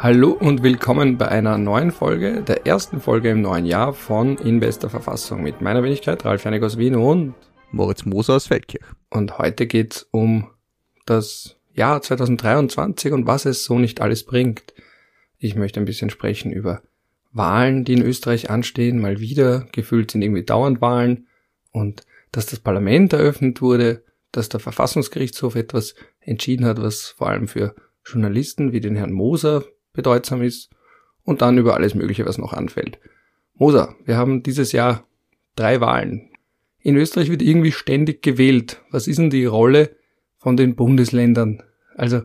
Hallo und willkommen bei einer neuen Folge, der ersten Folge im neuen Jahr von Investor Verfassung mit meiner Wenigkeit Ralf Janik aus Wien und Moritz Moser aus Feldkirch. Und heute geht's um das Jahr 2023 und was es so nicht alles bringt. Ich möchte ein bisschen sprechen über Wahlen, die in Österreich anstehen, mal wieder, gefühlt sind irgendwie dauernd Wahlen und dass das Parlament eröffnet wurde, dass der Verfassungsgerichtshof etwas entschieden hat, was vor allem für Journalisten wie den Herrn Moser bedeutsam ist und dann über alles Mögliche, was noch anfällt. Moser, wir haben dieses Jahr drei Wahlen. In Österreich wird irgendwie ständig gewählt. Was ist denn die Rolle von den Bundesländern? Also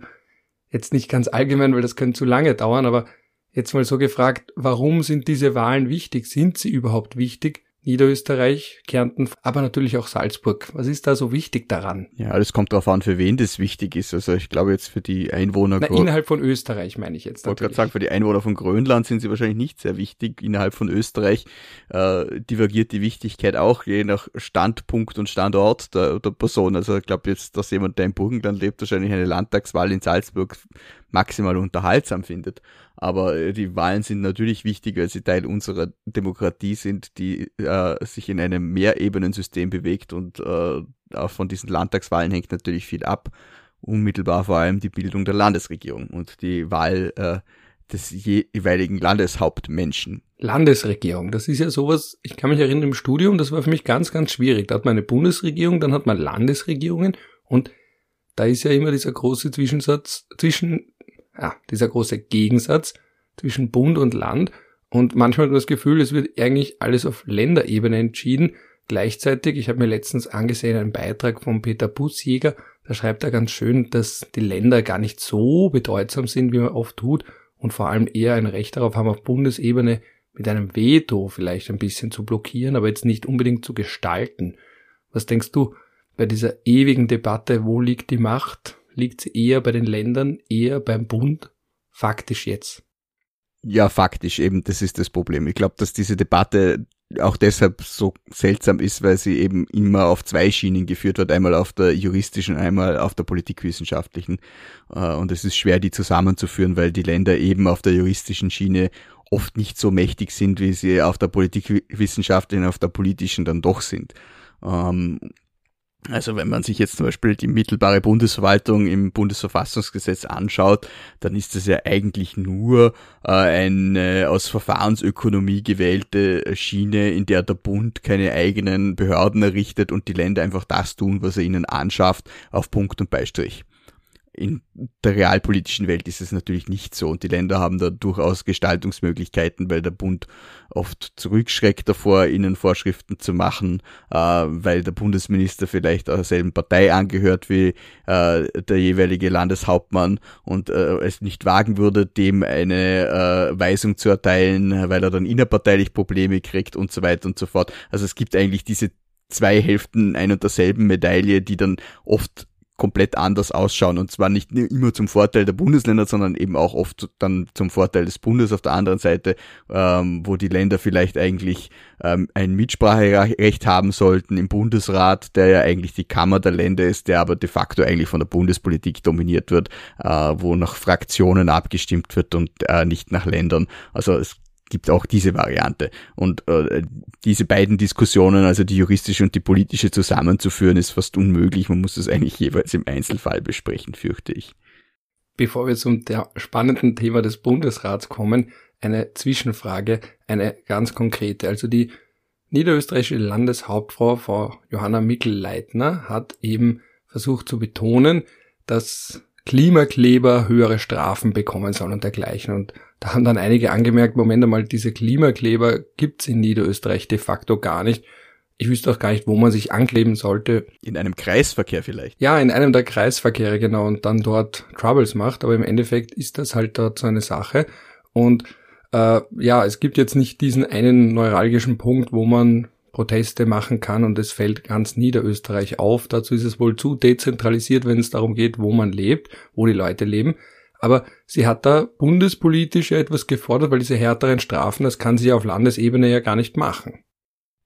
jetzt nicht ganz allgemein, weil das könnte zu lange dauern, aber jetzt mal so gefragt, warum sind diese Wahlen wichtig? Sind sie überhaupt wichtig? Niederösterreich, Kärnten, aber natürlich auch Salzburg. Was ist da so wichtig daran? Ja, alles kommt darauf an, für wen das wichtig ist. Also ich glaube jetzt für die Einwohner. Na, innerhalb von Österreich meine ich jetzt. Ich wollte gerade sagen, für die Einwohner von Grönland sind sie wahrscheinlich nicht sehr wichtig. Innerhalb von Österreich äh, divergiert die Wichtigkeit auch je nach Standpunkt und Standort der, der Person. Also ich glaube jetzt, dass jemand, der im Burgenland lebt, wahrscheinlich eine Landtagswahl in Salzburg maximal unterhaltsam findet. Aber äh, die Wahlen sind natürlich wichtig, weil sie Teil unserer Demokratie sind, die äh, sich in einem Mehrebenensystem bewegt und äh, von diesen Landtagswahlen hängt natürlich viel ab. Unmittelbar vor allem die Bildung der Landesregierung und die Wahl äh, des jeweiligen Landeshauptmenschen. Landesregierung, das ist ja sowas, ich kann mich erinnern im Studium, das war für mich ganz, ganz schwierig. Da hat man eine Bundesregierung, dann hat man Landesregierungen und da ist ja immer dieser große Zwischensatz zwischen ja, dieser große Gegensatz zwischen Bund und Land. Und manchmal hat man das Gefühl, es wird eigentlich alles auf Länderebene entschieden. Gleichzeitig, ich habe mir letztens angesehen, einen Beitrag von Peter Bussjäger, da schreibt er ganz schön, dass die Länder gar nicht so bedeutsam sind, wie man oft tut und vor allem eher ein Recht darauf haben, auf Bundesebene mit einem Veto vielleicht ein bisschen zu blockieren, aber jetzt nicht unbedingt zu gestalten. Was denkst du bei dieser ewigen Debatte, wo liegt die Macht? Liegt sie eher bei den Ländern, eher beim Bund, faktisch jetzt. Ja, faktisch eben, das ist das Problem. Ich glaube, dass diese Debatte auch deshalb so seltsam ist, weil sie eben immer auf zwei Schienen geführt wird, einmal auf der juristischen, einmal auf der politikwissenschaftlichen. Äh, und es ist schwer, die zusammenzuführen, weil die Länder eben auf der juristischen Schiene oft nicht so mächtig sind, wie sie auf der politikwissenschaftlichen, auf der politischen dann doch sind. Also wenn man sich jetzt zum Beispiel die mittelbare Bundesverwaltung im Bundesverfassungsgesetz anschaut, dann ist das ja eigentlich nur äh, eine aus Verfahrensökonomie gewählte Schiene, in der der Bund keine eigenen Behörden errichtet und die Länder einfach das tun, was er ihnen anschafft, auf Punkt und Beistrich in der realpolitischen Welt ist es natürlich nicht so und die Länder haben da durchaus Gestaltungsmöglichkeiten, weil der Bund oft zurückschreckt davor, ihnen Vorschriften zu machen, äh, weil der Bundesminister vielleicht aus derselben Partei angehört wie äh, der jeweilige Landeshauptmann und äh, es nicht wagen würde, dem eine äh, Weisung zu erteilen, weil er dann innerparteilich Probleme kriegt und so weiter und so fort. Also es gibt eigentlich diese zwei Hälften ein und derselben Medaille, die dann oft komplett anders ausschauen und zwar nicht immer zum Vorteil der Bundesländer, sondern eben auch oft dann zum Vorteil des Bundes auf der anderen Seite, ähm, wo die Länder vielleicht eigentlich ähm, ein Mitspracherecht haben sollten im Bundesrat, der ja eigentlich die Kammer der Länder ist, der aber de facto eigentlich von der Bundespolitik dominiert wird, äh, wo nach Fraktionen abgestimmt wird und äh, nicht nach Ländern. Also es gibt auch diese Variante. Und äh, diese beiden Diskussionen, also die juristische und die politische zusammenzuführen, ist fast unmöglich. Man muss das eigentlich jeweils im Einzelfall besprechen, fürchte ich. Bevor wir zum spannenden Thema des Bundesrats kommen, eine Zwischenfrage, eine ganz konkrete. Also die niederösterreichische Landeshauptfrau, Frau Johanna Mickel-Leitner, hat eben versucht zu betonen, dass Klimakleber höhere Strafen bekommen sollen und dergleichen. Und da haben dann einige angemerkt, Moment einmal, diese Klimakleber gibt's in Niederösterreich de facto gar nicht. Ich wüsste auch gar nicht, wo man sich ankleben sollte. In einem Kreisverkehr vielleicht. Ja, in einem der Kreisverkehre, genau, und dann dort Troubles macht. Aber im Endeffekt ist das halt dort so eine Sache. Und äh, ja, es gibt jetzt nicht diesen einen neuralgischen Punkt, wo man Proteste machen kann und es fällt ganz Niederösterreich auf. Dazu ist es wohl zu dezentralisiert, wenn es darum geht, wo man lebt, wo die Leute leben. Aber sie hat da bundespolitisch etwas gefordert, weil diese härteren Strafen, das kann sie auf Landesebene ja gar nicht machen.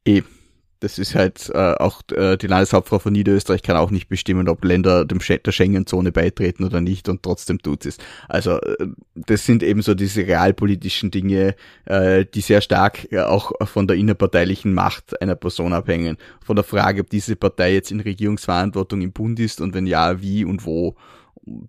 Eben. Das ist halt äh, auch äh, die Landeshauptfrau von Niederösterreich kann auch nicht bestimmen, ob Länder dem Sch der Schengen-Zone beitreten oder nicht und trotzdem tut es. Also äh, das sind eben so diese realpolitischen Dinge, äh, die sehr stark äh, auch von der innerparteilichen Macht einer Person abhängen. Von der Frage, ob diese Partei jetzt in Regierungsverantwortung im Bund ist und wenn ja, wie und wo.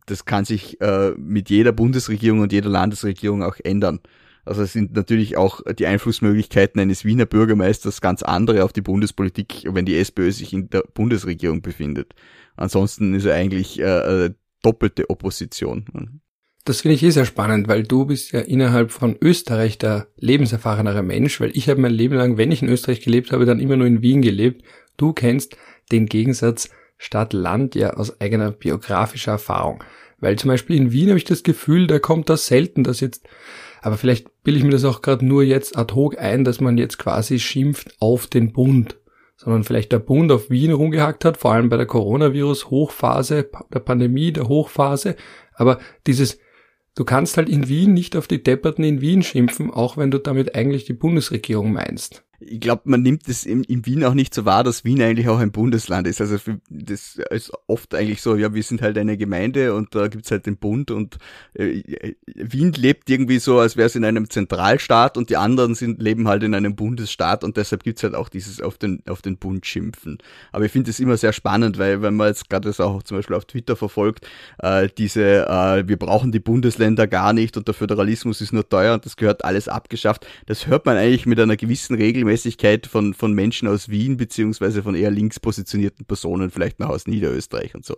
Das kann sich äh, mit jeder Bundesregierung und jeder Landesregierung auch ändern. Also es sind natürlich auch die Einflussmöglichkeiten eines Wiener Bürgermeisters ganz andere auf die Bundespolitik, wenn die SPÖ sich in der Bundesregierung befindet. Ansonsten ist er eigentlich äh, äh, doppelte Opposition. Das finde ich eh sehr spannend, weil du bist ja innerhalb von Österreich der lebenserfahrenere Mensch, weil ich habe mein Leben lang, wenn ich in Österreich gelebt habe, dann immer nur in Wien gelebt. Du kennst den Gegensatz Stadt-Land ja aus eigener biografischer Erfahrung. Weil zum Beispiel in Wien habe ich das Gefühl, da kommt das selten, dass jetzt aber vielleicht bilde ich mir das auch gerade nur jetzt ad hoc ein, dass man jetzt quasi schimpft auf den Bund, sondern vielleicht der Bund auf Wien rumgehackt hat, vor allem bei der Coronavirus-Hochphase, der Pandemie, der Hochphase. Aber dieses, du kannst halt in Wien nicht auf die Depperten in Wien schimpfen, auch wenn du damit eigentlich die Bundesregierung meinst ich glaube, man nimmt es in, in, Wien auch nicht so wahr, dass Wien eigentlich auch ein Bundesland ist. Also das ist oft eigentlich so, ja, wir sind halt eine Gemeinde und da gibt's halt den Bund und äh, Wien lebt irgendwie so, als wäre es in einem Zentralstaat und die anderen sind, leben halt in einem Bundesstaat und deshalb gibt's halt auch dieses auf den, auf den Bund schimpfen. Aber ich finde es immer sehr spannend, weil wenn man jetzt gerade das auch zum Beispiel auf Twitter verfolgt, äh, diese, äh, wir brauchen die Bundesländer gar nicht und der Föderalismus ist nur teuer und das gehört alles abgeschafft, das hört man eigentlich mit einer gewissen Regel Regelmäßigkeit von, von Menschen aus Wien, beziehungsweise von eher links positionierten Personen, vielleicht noch aus Niederösterreich und so.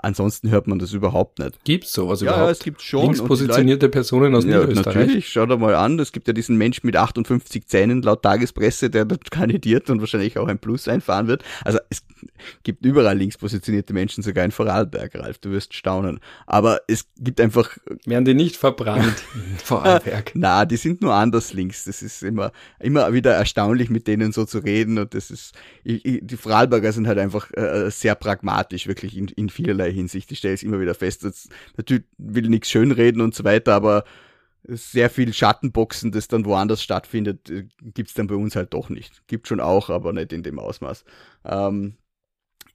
Ansonsten hört man das überhaupt nicht. Gibt's sowas ja, überhaupt? Ja, es gibt schon. Links positionierte Leute, Personen aus ja, Niederösterreich? Natürlich, schau dir mal an, es gibt ja diesen Mensch mit 58 Zähnen laut Tagespresse, der dort kandidiert und wahrscheinlich auch ein Plus einfahren wird. Also es gibt überall links positionierte Menschen, sogar in Vorarlberg, Ralf, du wirst staunen. Aber es gibt einfach... Werden die nicht verbrannt in Vorarlberg? Na, die sind nur anders links. Das ist immer, immer wieder erstaunlich, mit denen so zu reden und das ist, ich, ich, die Vorarlberger sind halt einfach äh, sehr pragmatisch, wirklich in, in vielerlei Hinsicht. Ich stelle es immer wieder fest. Das, natürlich will nichts schönreden und so weiter, aber sehr viel Schattenboxen, das dann woanders stattfindet, äh, gibt's dann bei uns halt doch nicht. Gibt schon auch, aber nicht in dem Ausmaß. Ähm,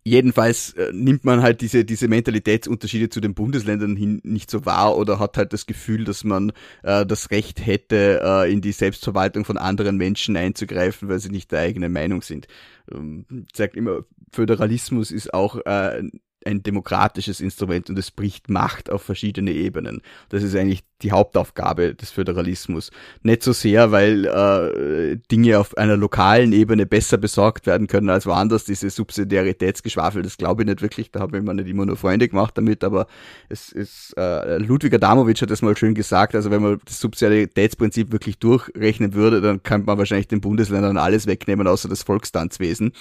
jedenfalls äh, nimmt man halt diese, diese Mentalitätsunterschiede zu den Bundesländern hin nicht so wahr oder hat halt das Gefühl, dass man äh, das Recht hätte, äh, in die Selbstverwaltung von anderen Menschen einzugreifen, weil sie nicht der eigenen Meinung sind. Ähm, sagt immer, Föderalismus ist auch äh, ein demokratisches Instrument und es bricht Macht auf verschiedene Ebenen. Das ist eigentlich die Hauptaufgabe des Föderalismus. Nicht so sehr, weil äh, Dinge auf einer lokalen Ebene besser besorgt werden können als woanders, diese Subsidiaritätsgeschwafel, das glaube ich nicht wirklich, da habe ich mir nicht immer nur Freunde gemacht damit, aber es ist, äh, Ludwig Adamowitsch hat das mal schön gesagt, also wenn man das Subsidiaritätsprinzip wirklich durchrechnen würde, dann könnte man wahrscheinlich den Bundesländern alles wegnehmen, außer das Volkstanzwesen.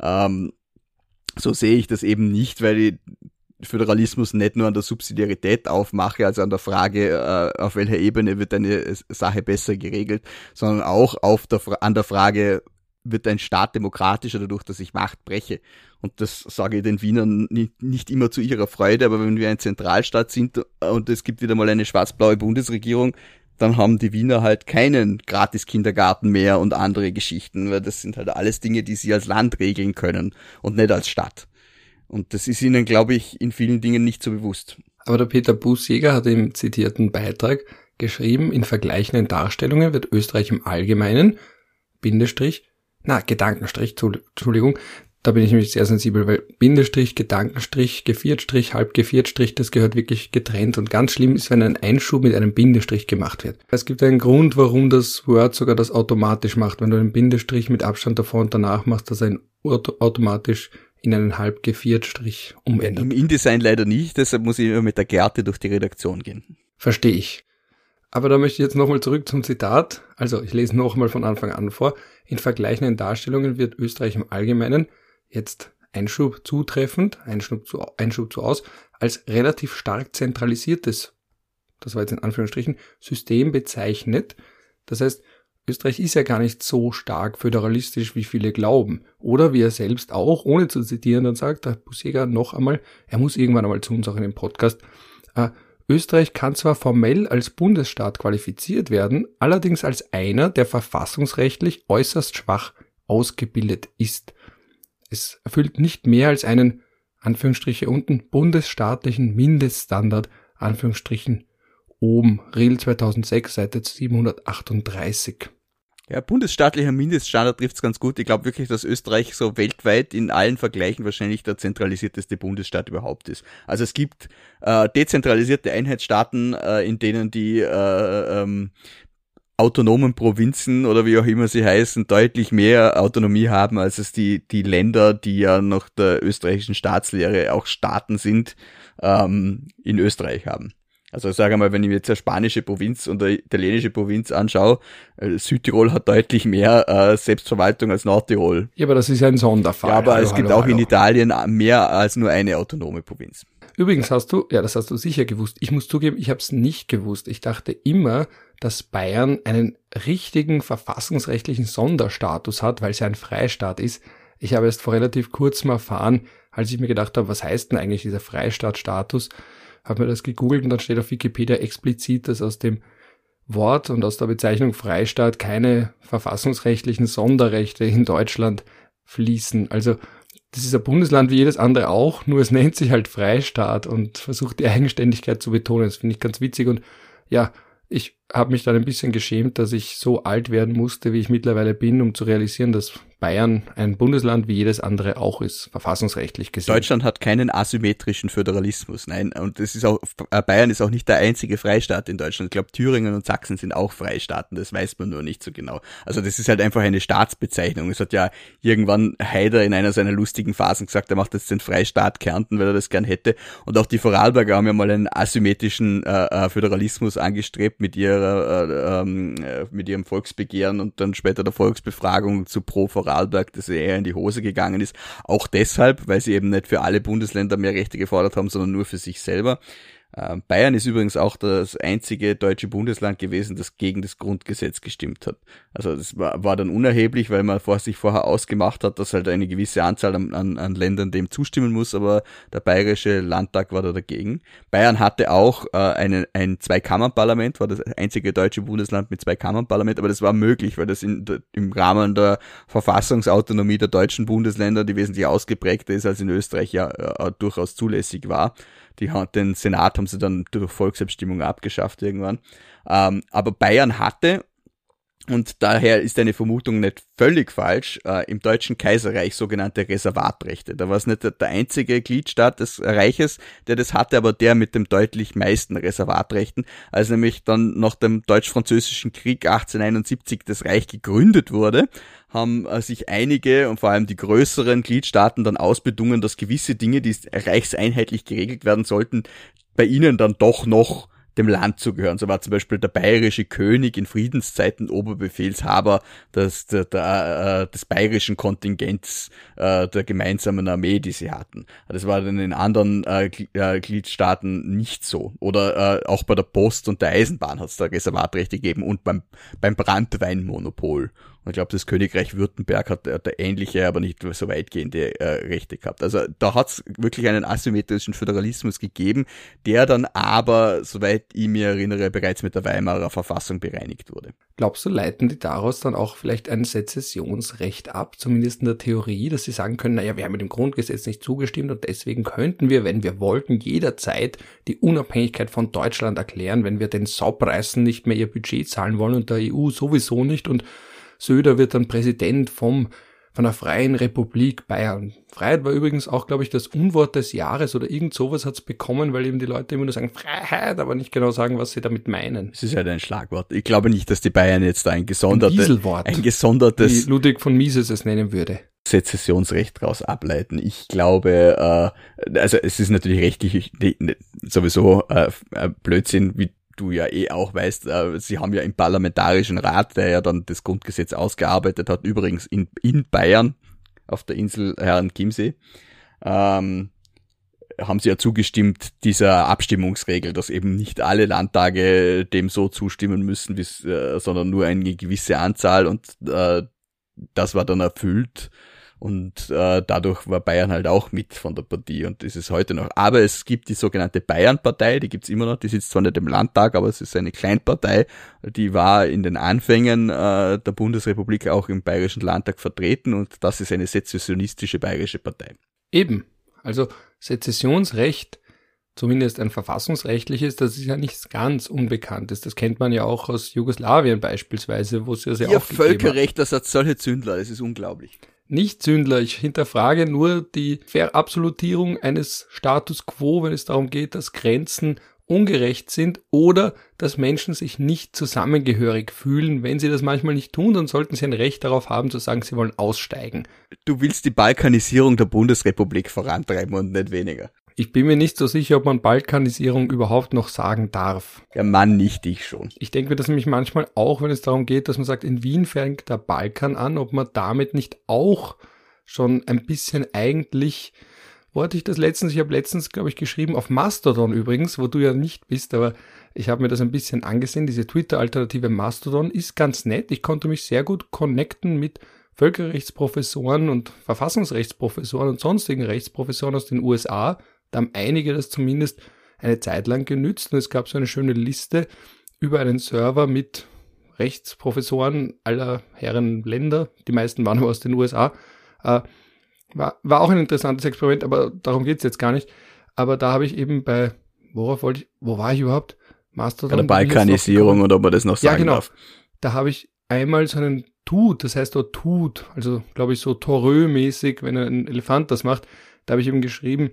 Ähm, so sehe ich das eben nicht, weil ich Föderalismus nicht nur an der Subsidiarität aufmache, also an der Frage, äh, auf welcher Ebene wird eine Sache besser geregelt, sondern auch auf der, an der Frage, wird ein Staat demokratischer dadurch, dass ich Macht breche. Und das sage ich den Wienern nicht, nicht immer zu ihrer Freude, aber wenn wir ein Zentralstaat sind und es gibt wieder mal eine schwarz-blaue Bundesregierung, dann haben die Wiener halt keinen Gratis-Kindergarten mehr und andere Geschichten, weil das sind halt alles Dinge, die sie als Land regeln können und nicht als Stadt. Und das ist ihnen, glaube ich, in vielen Dingen nicht so bewusst. Aber der Peter Busjäger hat im zitierten Beitrag geschrieben, in vergleichenden Darstellungen wird Österreich im Allgemeinen, Bindestrich, na, Gedankenstrich, Entschuldigung, da bin ich nämlich sehr sensibel, weil Bindestrich, Gedankenstrich, Geviertstrich, Halbgeviertstrich, das gehört wirklich getrennt. Und ganz schlimm ist, wenn ein Einschub mit einem Bindestrich gemacht wird. Es gibt einen Grund, warum das Word sogar das automatisch macht. Wenn du einen Bindestrich mit Abstand davor und danach machst, dass er ihn automatisch in einen Halbgeviertstrich umändert. Im InDesign leider nicht, deshalb muss ich immer mit der Gerte durch die Redaktion gehen. Verstehe ich. Aber da möchte ich jetzt nochmal zurück zum Zitat. Also ich lese nochmal von Anfang an vor. In vergleichenden Darstellungen wird Österreich im Allgemeinen jetzt Einschub zutreffend, Einschub zu, Einschub zu aus, als relativ stark zentralisiertes, das war jetzt in Anführungsstrichen, System bezeichnet. Das heißt, Österreich ist ja gar nicht so stark föderalistisch, wie viele glauben. Oder wie er selbst auch, ohne zu zitieren, dann sagt, der Busega noch einmal, er muss irgendwann einmal zu uns auch in dem Podcast, äh, Österreich kann zwar formell als Bundesstaat qualifiziert werden, allerdings als einer, der verfassungsrechtlich äußerst schwach ausgebildet ist. Es erfüllt nicht mehr als einen, Anführungsstriche unten, bundesstaatlichen Mindeststandard, Anführungsstrichen oben, Real 2006, Seite 738. Ja, bundesstaatlicher Mindeststandard trifft's ganz gut. Ich glaube wirklich, dass Österreich so weltweit in allen Vergleichen wahrscheinlich der zentralisierteste Bundesstaat überhaupt ist. Also es gibt äh, dezentralisierte Einheitsstaaten, äh, in denen die äh, ähm, autonomen Provinzen oder wie auch immer sie heißen, deutlich mehr Autonomie haben, als es die, die Länder, die ja nach der österreichischen Staatslehre auch Staaten sind, ähm, in Österreich haben. Also ich sage mal, wenn ich mir jetzt eine spanische Provinz und eine italienische Provinz anschaue, äh, Südtirol hat deutlich mehr äh, Selbstverwaltung als Nordtirol. Ja, aber das ist ja ein Sonderfall. Ja, aber hallo, es gibt hallo, auch in Italien mehr als nur eine autonome Provinz. Übrigens hast du, ja, das hast du sicher gewusst. Ich muss zugeben, ich habe es nicht gewusst. Ich dachte immer, dass Bayern einen richtigen verfassungsrechtlichen Sonderstatus hat, weil es ja ein Freistaat ist. Ich habe erst vor relativ kurzem erfahren, als ich mir gedacht habe, was heißt denn eigentlich dieser Freistaatstatus? habe mir das gegoogelt und dann steht auf Wikipedia explizit, dass aus dem Wort und aus der Bezeichnung Freistaat keine verfassungsrechtlichen Sonderrechte in Deutschland fließen. Also das ist ein Bundesland wie jedes andere auch, nur es nennt sich halt Freistaat und versucht die Eigenständigkeit zu betonen. Das finde ich ganz witzig und ja, ich habe mich dann ein bisschen geschämt, dass ich so alt werden musste, wie ich mittlerweile bin, um zu realisieren, dass Bayern ein Bundesland wie jedes andere auch ist, verfassungsrechtlich gesehen. Deutschland hat keinen asymmetrischen Föderalismus, nein. Und es ist auch, Bayern ist auch nicht der einzige Freistaat in Deutschland. Ich glaube, Thüringen und Sachsen sind auch Freistaaten, das weiß man nur nicht so genau. Also das ist halt einfach eine Staatsbezeichnung. Es hat ja irgendwann Haider in einer seiner lustigen Phasen gesagt, er macht jetzt den Freistaat Kärnten, weil er das gern hätte. Und auch die Vorarlberger haben ja mal einen asymmetrischen äh, äh Föderalismus angestrebt mit ihrer, äh, ähm, äh, mit ihrem Volksbegehren und dann später der Volksbefragung zu pro Vorarlberg Vorarlberg, das eher in die Hose gegangen ist. Auch deshalb, weil sie eben nicht für alle Bundesländer mehr Rechte gefordert haben, sondern nur für sich selber. Ähm, Bayern ist übrigens auch das einzige deutsche Bundesland gewesen, das gegen das Grundgesetz gestimmt hat. Also das war, war dann unerheblich, weil man vor sich vorher ausgemacht hat, dass halt eine gewisse Anzahl an, an, an Ländern dem zustimmen muss, aber der bayerische Landtag war da dagegen. Bayern hatte auch äh, eine, ein Zweikammernparlament, war das einzige deutsche Bundesland mit Zweikammernparlament, aber das war möglich, weil das in, im Rahmen der Verfassungsautonomie der deutschen Bundesländer, die wesentlich ausgeprägter ist als in Österreich, ja äh, durchaus zulässig war. Die den Senat haben sie dann durch Volksabstimmung abgeschafft irgendwann. Ähm, aber Bayern hatte und daher ist eine Vermutung nicht völlig falsch, äh, im Deutschen Kaiserreich sogenannte Reservatrechte. Da war es nicht der, einzige Gliedstaat des Reiches, der das hatte, aber der mit dem deutlich meisten Reservatrechten. Als nämlich dann nach dem Deutsch-Französischen Krieg 1871 das Reich gegründet wurde, haben äh, sich einige und vor allem die größeren Gliedstaaten dann ausbedungen, dass gewisse Dinge, die reichseinheitlich geregelt werden sollten, bei ihnen dann doch noch dem Land zu gehören. So war zum Beispiel der bayerische König in Friedenszeiten Oberbefehlshaber des, der, der, äh, des bayerischen Kontingents äh, der gemeinsamen Armee, die sie hatten. Das war dann in anderen äh, äh Gliedstaaten nicht so. Oder äh, auch bei der Post und der Eisenbahn hat es da Reservatrechte gegeben und beim, beim Brandweinmonopol ich glaube, das Königreich Württemberg hat, hat ähnliche, aber nicht so weitgehende äh, Rechte gehabt. Also da hat es wirklich einen asymmetrischen Föderalismus gegeben, der dann aber, soweit ich mir erinnere, bereits mit der Weimarer Verfassung bereinigt wurde. Glaubst du, leiten die daraus dann auch vielleicht ein Sezessionsrecht ab, zumindest in der Theorie, dass sie sagen können, naja, wir haben mit dem Grundgesetz nicht zugestimmt und deswegen könnten wir, wenn wir wollten, jederzeit die Unabhängigkeit von Deutschland erklären, wenn wir den Saupreisen nicht mehr ihr Budget zahlen wollen und der EU sowieso nicht und Söder wird dann Präsident vom von der Freien Republik Bayern. Freiheit war übrigens auch, glaube ich, das Unwort des Jahres oder irgend sowas hat's bekommen, weil eben die Leute immer nur sagen Freiheit, aber nicht genau sagen, was sie damit meinen. Es ist halt ein Schlagwort. Ich glaube nicht, dass die Bayern jetzt da ein gesondertes, ein, ein gesondertes, wie Ludwig von Mises es nennen würde. Sezessionsrecht daraus ableiten. Ich glaube, äh, also es ist natürlich rechtlich sowieso äh, Blödsinn, wie du ja eh auch weißt, äh, sie haben ja im Parlamentarischen Rat, der ja dann das Grundgesetz ausgearbeitet hat, übrigens in, in Bayern, auf der Insel Herrn Chiemsee, ähm, haben sie ja zugestimmt dieser Abstimmungsregel, dass eben nicht alle Landtage dem so zustimmen müssen, äh, sondern nur eine gewisse Anzahl und äh, das war dann erfüllt Und äh, dadurch war Bayern halt auch mit von der Partie und das ist heute noch. Aber es gibt die sogenannte Bayern-Partei, die gibt's immer noch, die sitzt zwar nicht im Landtag, aber es ist eine Kleinpartei, die war in den Anfängen äh, der Bundesrepublik auch im Bayerischen Landtag vertreten und das ist eine sezessionistische bayerische Partei. Eben. Also Sezessionsrecht zumindest ein verfassungsrechtliches, das ist ja nichts ganz Unbekanntes. Das kennt man ja auch aus Jugoslawien beispielsweise, wo es ja sehr Ihr Völkerrecht, das hat solche Zündler, das ist unglaublich. Nicht Zündler, ich hinterfrage nur die Verabsolutierung eines Status quo, wenn es darum geht, dass Grenzen ungerecht sind oder dass Menschen sich nicht zusammengehörig fühlen. Wenn sie das manchmal nicht tun, dann sollten sie ein Recht darauf haben zu sagen, sie wollen aussteigen. Du willst die Balkanisierung der Bundesrepublik vorantreiben und nicht weniger. Ich bin mir nicht so sicher, ob man Balkanisierung überhaupt noch sagen darf. Der Mann nicht, ich schon. Ich denke mir das nämlich manchmal auch, wenn es darum geht, dass man sagt, in Wien fängt der Balkan an, ob man damit nicht auch schon ein bisschen eigentlich, wo hatte ich das letztens, ich habe letztens, glaube ich, geschrieben, auf Mastodon übrigens, wo du ja nicht bist, aber ich habe mir das ein bisschen angesehen, diese Twitter-Alternative Mastodon ist ganz nett. Ich konnte mich sehr gut connecten mit Völkerrechtsprofessoren und Verfassungsrechtsprofessoren und sonstigen Rechtsprofessoren aus den USA, da haben einige das zumindest eine Zeit lang genützt und es gab so eine schöne Liste über einen Server mit Rechtsprofessoren aller Herren Länder, die meisten waren aus den USA. Äh, war, war auch ein interessantes Experiment, aber darum geht's jetzt gar nicht. Aber da habe ich eben bei, worauf wollte ich, wo war ich überhaupt? Mastodon. Bei der Balkanisierung oder ob man das noch sagen ja, genau. darf. Da habe ich einmal so einen Tut, das heißt dort Tut, also glaube ich so Torö-mäßig, wenn ein Elefant das macht, da habe ich eben geschrieben,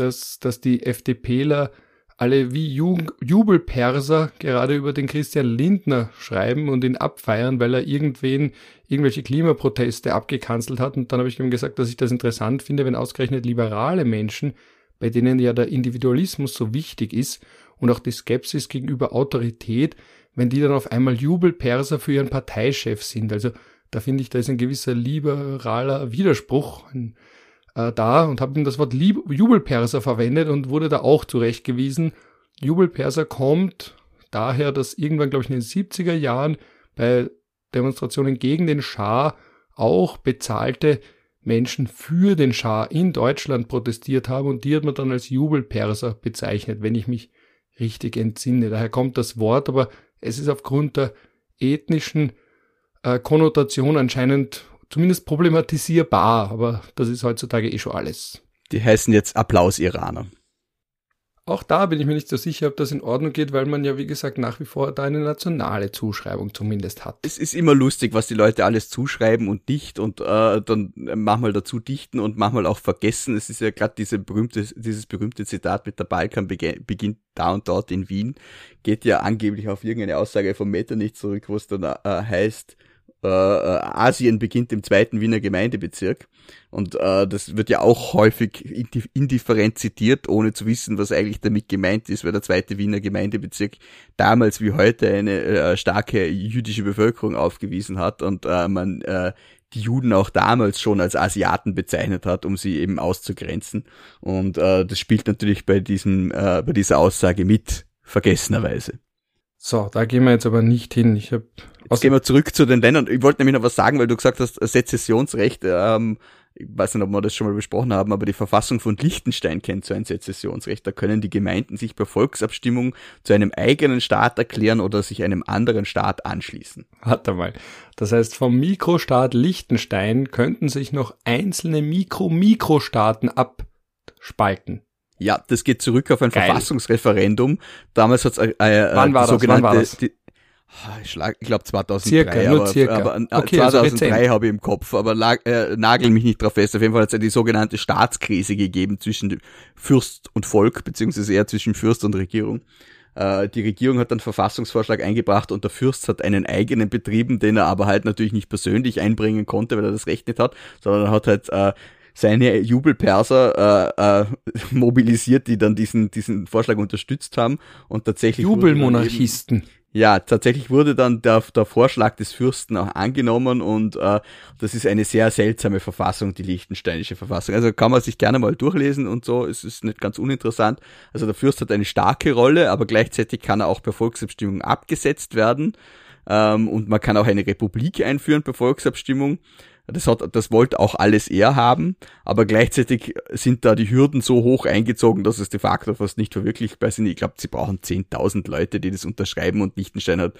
dass, dass die FDPler alle wie Jubelperser gerade über den Christian Lindner schreiben und ihn abfeiern, weil er irgendwen irgendwelche Klimaproteste abgekanzelt hat. Und dann habe ich ihm gesagt, dass ich das interessant finde, wenn ausgerechnet liberale Menschen, bei denen ja der Individualismus so wichtig ist und auch die Skepsis gegenüber Autorität, wenn die dann auf einmal Jubelperser für ihren Parteichef sind. Also da finde ich, da ist ein gewisser liberaler Widerspruch, ein, äh, da und habe ihm das Wort Lieb Jubelperser verwendet und wurde da auch zurechtgewiesen. Jubelperser kommt daher, dass irgendwann, glaube ich, in den 70er Jahren bei Demonstrationen gegen den Schah auch bezahlte Menschen für den Schah in Deutschland protestiert haben und die hat man dann als Jubelperser bezeichnet, wenn ich mich richtig entsinne. Daher kommt das Wort, aber es ist aufgrund der ethnischen äh, Konnotation anscheinend zumindest problematisierbar, aber das ist heutzutage eh schon alles. Die heißen jetzt Applaus-Iraner. Auch da bin ich mir nicht so sicher, ob das in Ordnung geht, weil man ja, wie gesagt, nach wie vor da eine nationale Zuschreibung zumindest hat. Es ist immer lustig, was die Leute alles zuschreiben und nicht und äh, dann manchmal dazu dichten und manchmal auch vergessen. Es ist ja gerade diese berühmte, dieses berühmte Zitat mit der Balkan beginnt da und dort in Wien, geht ja angeblich auf irgendeine Aussage vom Metternich zurück, wo es dann äh, heißt, äh, äh, Asien beginnt im zweiten Wiener Gemeindebezirk. Und äh, das wird ja auch häufig indifferent zitiert, ohne zu wissen, was eigentlich damit gemeint ist, weil der zweite Wiener Gemeindebezirk damals wie heute eine äh, starke jüdische Bevölkerung aufgewiesen hat und äh, man äh, die Juden auch damals schon als Asiaten bezeichnet hat, um sie eben auszugrenzen. Und äh, das spielt natürlich bei diesem, äh, bei dieser Aussage mit, vergessenerweise. So, da gehen wir jetzt aber nicht hin. Ich habe Jetzt gehen wir zurück zu den Ländern. Ich wollte nämlich noch was sagen, weil du gesagt hast, Sezessionsrecht, ähm, ich weiß nicht, ob wir das schon mal besprochen haben, aber die Verfassung von Liechtenstein kennt so ein Sezessionsrecht. Da können die Gemeinden sich per Volksabstimmung zu einem eigenen Staat erklären oder sich einem anderen Staat anschließen. Warte mal. Das heißt, vom Mikrostaat Liechtenstein könnten sich noch einzelne Mikro-Mikrostaaten abspalten. Ja, das geht zurück auf ein Geil. Verfassungsreferendum. Damals hat es äh, äh, Wann war das? Wann war das? Die, ich, ich glaube 2003, circa, aber, circa. aber okay, 2003 also habe ich im Kopf, aber lag, äh, nagel mich nicht drauf fest. Auf jeden Fall hat es ja die sogenannte Staatskrise gegeben zwischen Fürst und Volk, beziehungsweise eher zwischen Fürst und Regierung. Äh, die Regierung hat einen Verfassungsvorschlag eingebracht und der Fürst hat einen eigenen betrieben, den er aber halt natürlich nicht persönlich einbringen konnte, weil er das Recht nicht hat, sondern er hat halt äh, seine Jubelperser äh, äh, mobilisiert, die dann diesen, diesen Vorschlag unterstützt haben und tatsächlich Jubelmonarchisten ja, tatsächlich wurde dann der, der Vorschlag des Fürsten auch angenommen und äh, das ist eine sehr seltsame Verfassung, die liechtensteinische Verfassung. Also kann man sich gerne mal durchlesen und so, es ist nicht ganz uninteressant. Also der Fürst hat eine starke Rolle, aber gleichzeitig kann er auch per Volksabstimmung abgesetzt werden. ähm, und man kann auch eine Republik einführen per Volksabstimmung. Das hat, das wollte auch alles er haben, aber gleichzeitig sind da die Hürden so hoch eingezogen, dass es de facto fast nicht verwirklichbar sind. Ich glaube, sie brauchen 10.000 Leute, die das unterschreiben und Liechtenstein hat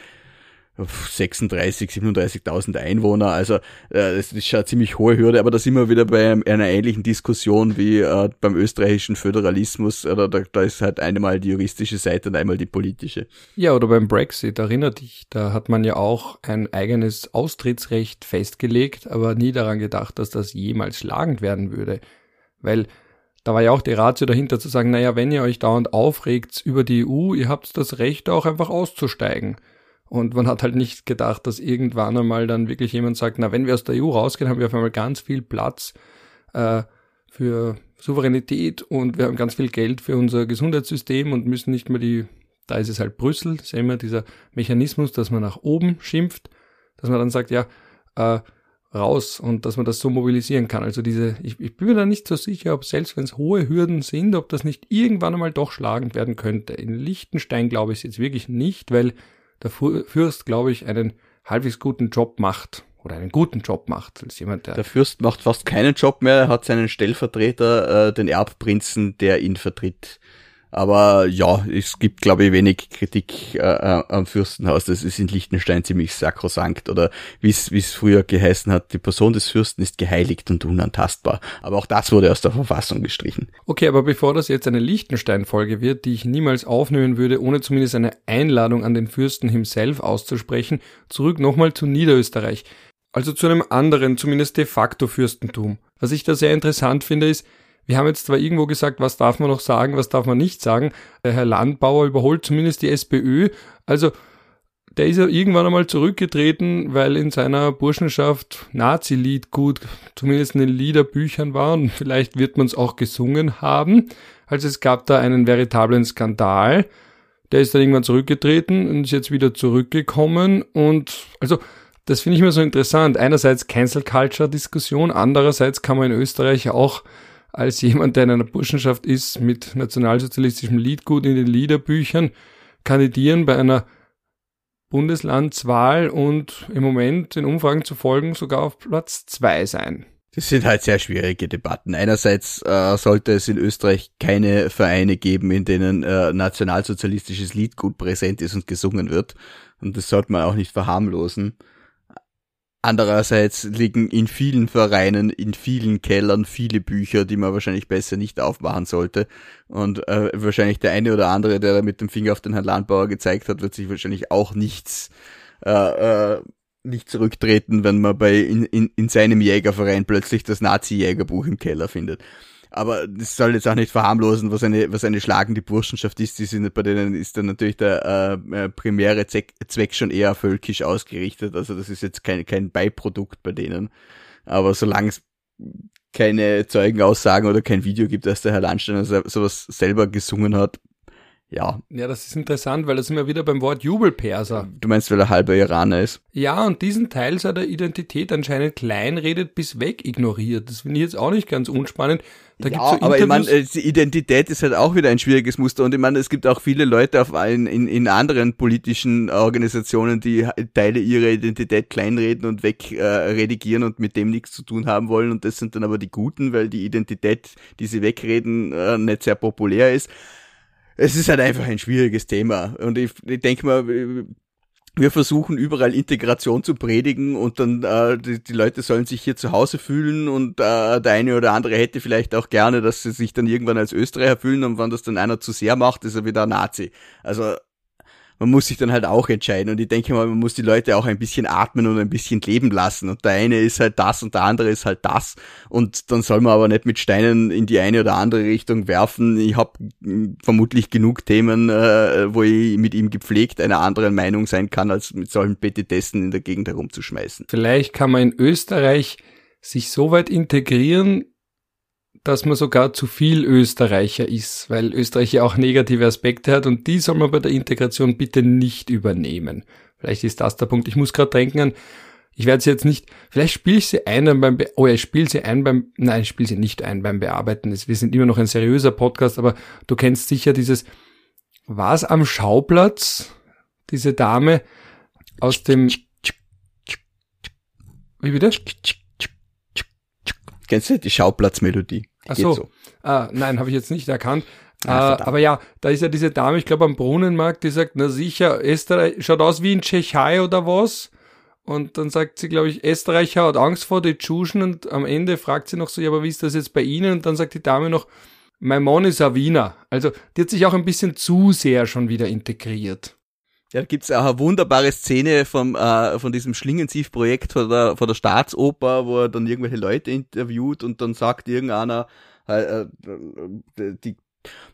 36, 37.000 Einwohner, also äh, das ist schon eine ziemlich hohe Hürde, aber da sind wir wieder bei einer ähnlichen Diskussion wie äh, beim österreichischen Föderalismus, oder da, da ist halt einmal die juristische Seite und einmal die politische. Ja, oder beim Brexit, erinnere dich, da hat man ja auch ein eigenes Austrittsrecht festgelegt, aber nie daran gedacht, dass das jemals schlagend werden würde, weil da war ja auch die Ratio dahinter zu sagen, naja, wenn ihr euch dauernd aufregt über die EU, ihr habt das Recht auch einfach auszusteigen. Und man hat halt nicht gedacht, dass irgendwann einmal dann wirklich jemand sagt, na, wenn wir aus der EU rausgehen, haben wir auf einmal ganz viel Platz äh, für Souveränität und wir haben ganz viel Geld für unser Gesundheitssystem und müssen nicht mehr die, da ist es halt Brüssel, das ist immer dieser Mechanismus, dass man nach oben schimpft, dass man dann sagt, ja, äh, raus und dass man das so mobilisieren kann. Also diese, ich, ich bin mir da nicht so sicher, ob selbst wenn es hohe Hürden sind, ob das nicht irgendwann einmal doch schlagend werden könnte. In Liechtenstein glaube ich es jetzt wirklich nicht, weil der Fürst, glaube ich, einen halbwegs guten Job macht oder einen guten Job macht als jemand, der. Der Fürst macht fast keinen Job mehr, er hat seinen Stellvertreter, äh, den Erbprinzen, der ihn vertritt. Aber ja, es gibt, glaube ich, wenig Kritik äh, äh, am Fürstenhaus. Das ist in Liechtenstein ziemlich sakrosankt. Oder wie es früher geheißen hat, die Person des Fürsten ist geheiligt und unantastbar. Aber auch das wurde aus der Verfassung gestrichen. Okay, aber bevor das jetzt eine Liechtenstein-Folge wird, die ich niemals aufnehmen würde, ohne zumindest eine Einladung an den Fürsten himself auszusprechen, zurück nochmal zu Niederösterreich. Also zu einem anderen, zumindest de facto Fürstentum. Was ich da sehr interessant finde, ist, wir haben jetzt zwar irgendwo gesagt, was darf man noch sagen, was darf man nicht sagen. Der Herr Landbauer überholt zumindest die SPÖ. Also der ist ja irgendwann einmal zurückgetreten, weil in seiner Burschenschaft Nazi-Lied gut, zumindest in den Liederbüchern war und vielleicht wird man es auch gesungen haben. Also es gab da einen veritablen Skandal. Der ist dann irgendwann zurückgetreten und ist jetzt wieder zurückgekommen und also das finde ich mir so interessant. Einerseits Cancel Culture Diskussion, andererseits kann man in Österreich auch als jemand, der in einer Burschenschaft ist, mit nationalsozialistischem Liedgut in den Liederbüchern, kandidieren bei einer Bundeslandswahl und im Moment den Umfragen zu folgen sogar auf Platz zwei sein. Das sind halt sehr schwierige Debatten. Einerseits äh, sollte es in Österreich keine Vereine geben, in denen äh, nationalsozialistisches Liedgut präsent ist und gesungen wird. Und das sollte man auch nicht verharmlosen. Andererseits liegen in vielen Vereinen, in vielen Kellern viele Bücher, die man wahrscheinlich besser nicht aufmachen sollte. Und äh, wahrscheinlich der eine oder andere, der da mit dem Finger auf den Herrn Landbauer gezeigt hat, wird sich wahrscheinlich auch nichts äh, äh, nicht zurücktreten, wenn man bei in, in, in seinem Jägerverein plötzlich das Nazi-Jägerbuch im Keller findet. Aber das soll jetzt auch nicht verharmlosen, was eine, was eine schlagende Burschenschaft ist. Die sind, bei denen ist dann natürlich der äh, äh, primäre Zweck, Zweck schon eher völkisch ausgerichtet. Also das ist jetzt kein, kein Beiprodukt bei denen. Aber solange es keine Zeugenaussagen oder kein Video gibt, dass der Herr Landsteiner sowas selber gesungen hat, ja. Ja, das ist interessant, weil da sind wir wieder beim Wort Jubelperser. Du meinst, weil er halber Iraner ist? Ja, und diesen Teil seiner Identität anscheinend kleinredet bis weg ignoriert. Das finde ich jetzt auch nicht ganz unspannend. Da ja, so aber ich meine, äh, die Identität ist halt auch wieder ein schwieriges Muster und ich meine, es gibt auch viele Leute auf allen, in, in anderen politischen Organisationen, die Teile ihrer Identität kleinreden und wegredigieren äh, und mit dem nichts zu tun haben wollen und das sind dann aber die Guten, weil die Identität, die sie wegreden, äh, nicht sehr populär ist es ist halt einfach ein schwieriges Thema. Und ich, ich denke mal, wir versuchen überall Integration zu predigen und dann äh, die, die Leute sollen sich hier zu Hause fühlen und äh, der eine oder andere hätte vielleicht auch gerne, dass sie sich dann irgendwann als Österreicher fühlen und wenn das dann einer zu sehr macht, ist er wieder ein Nazi. Also man muss sich dann halt auch entscheiden. Und ich denke mal, man muss die Leute auch ein bisschen atmen und ein bisschen leben lassen. Und der eine ist halt das und der andere ist halt das. Und dann soll man aber nicht mit Steinen in die eine oder andere Richtung werfen. Ich habe vermutlich genug Themen, äh, wo ich mit ihm gepflegt einer anderen Meinung sein kann, als mit solchen Petitessen in der Gegend herumzuschmeißen. Vielleicht kann man in Österreich sich so weit integrieren, dass man sogar zu viel Österreicher ist, weil Österreich ja auch negative Aspekte hat und die soll man bei der Integration bitte nicht übernehmen. Vielleicht ist das der Punkt. Ich muss gerade denken an, ich werde sie jetzt nicht, vielleicht spiele ich sie ein beim, Be oh ja, ich spiele sie ein beim, nein, ich spiele sie nicht ein beim Bearbeiten. Wir sind immer noch ein seriöser Podcast, aber du kennst sicher dieses, war es am Schauplatz, diese Dame, aus dem. Wie bitte? Kennst du die Schauplatzmelodie? Ach geht so. Ah, nein, habe ich jetzt nicht erkannt. Ah, äh, aber ja, da ist ja diese Dame, ich glaube am Brunnenmarkt, die sagt, na sicher, Österreich schaut aus wie in Tschechei oder was. Und dann sagt sie, glaube ich, Österreicher hat Angst vor den Tschuschen und am Ende fragt sie noch so, ja, aber wie ist das jetzt bei Ihnen? Und dann sagt die Dame noch, mein Mann ist ein Wiener. Also die hat sich auch ein bisschen zu sehr schon wieder integriert. Ja, da auch eine wunderbare Szene vom, äh, von diesem Schlingensief-Projekt von der, von der Staatsoper, wo er dann irgendwelche Leute interviewt und dann sagt irgendeiner, äh, äh, die,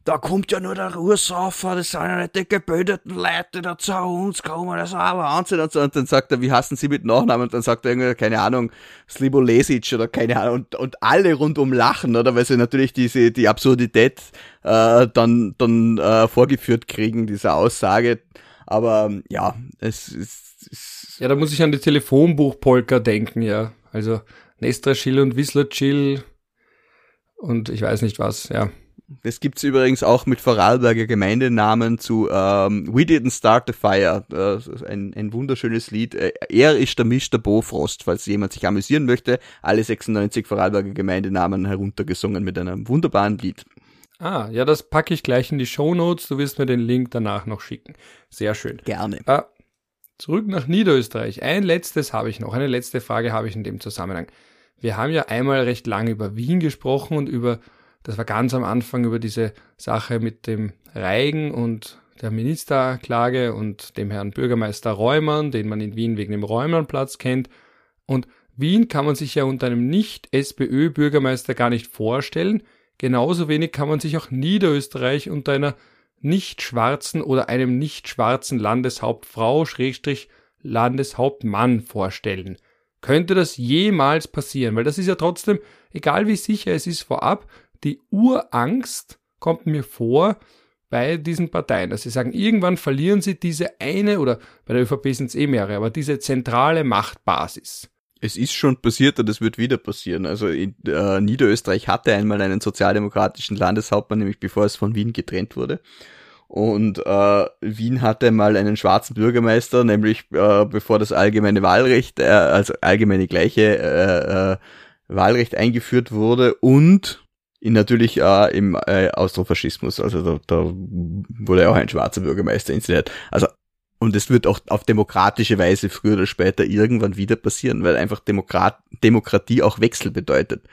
da kommt ja nur der Ursaufer, das sind ja nicht die gebildeten Leute, die da zu uns kommen, das ist ein Wahnsinn und so. Und dann sagt er, wie hassen sie mit Nachnamen? Und dann sagt er irgendwie, keine Ahnung, Slibo Lesic oder keine Ahnung. Und, und alle rundum lachen, oder? Weil sie natürlich diese, die Absurdität äh, dann, dann äh, vorgeführt kriegen, diese Aussage. Aber ähm, ja, es ist, Ja, da muss ich an die Telefonbuchpolka denken, ja. Also Nestra Chill und Whistler Chill und ich weiß nicht was, ja. das gibt's übrigens auch mit Vorarlberger Gemeindenamen zu ähm, We Didn't Start the Fire. Ist ein, ein wunderschönes Lied. Äh, Er ist der Mr. Bofrost, falls jemand sich amüsieren möchte. Alle 96 Vorarlberger Gemeindenamen heruntergesungen mit einem wunderbaren Lied. Ah, ja, das packe ich gleich in die Shownotes. Du wirst mir den Link danach noch schicken. Sehr schön. Gerne. Ah, zurück nach Niederösterreich. Ein letztes habe ich noch. Eine letzte Frage habe ich in dem Zusammenhang. Wir haben ja einmal recht lange über Wien gesprochen und über, das war ganz am Anfang, über diese Sache mit dem Reigen und der Ministerklage und dem Herrn Bürgermeister Räumern, den man in Wien wegen dem Räumernplatz kennt. Und Wien kann man sich ja unter einem Nicht-SPÖ-Bürgermeister gar nicht vorstellen. Genauso wenig kann man sich auch Niederösterreich unter einer nicht schwarzen oder einem nicht schwarzen Landeshauptfrau Schrägstrich Landeshauptmann vorstellen. Könnte das jemals passieren? Weil das ist ja trotzdem, egal wie sicher es ist vorab, die Urangst kommt mir vor bei diesen Parteien, dass sie sagen, irgendwann verlieren sie diese eine oder bei der ÖVP sind es eh mehrere, aber diese zentrale Machtbasis. Es ist schon passiert und es wird wieder passieren. Also in, äh, Niederösterreich hatte einmal einen sozialdemokratischen Landeshauptmann, nämlich bevor es von Wien getrennt wurde. Und äh, Wien hatte mal einen schwarzen Bürgermeister, nämlich äh, bevor das allgemeine Wahlrecht, äh, also allgemeine gleiche äh, äh, Wahlrecht eingeführt wurde und in natürlich äh, im äh, Austrofaschismus, also da, da wurde auch ein schwarzer Bürgermeister installiert. Also und es wird auch auf demokratische Weise früher oder später irgendwann wieder passieren, weil einfach Demokrat Demokratie auch Wechsel bedeutet.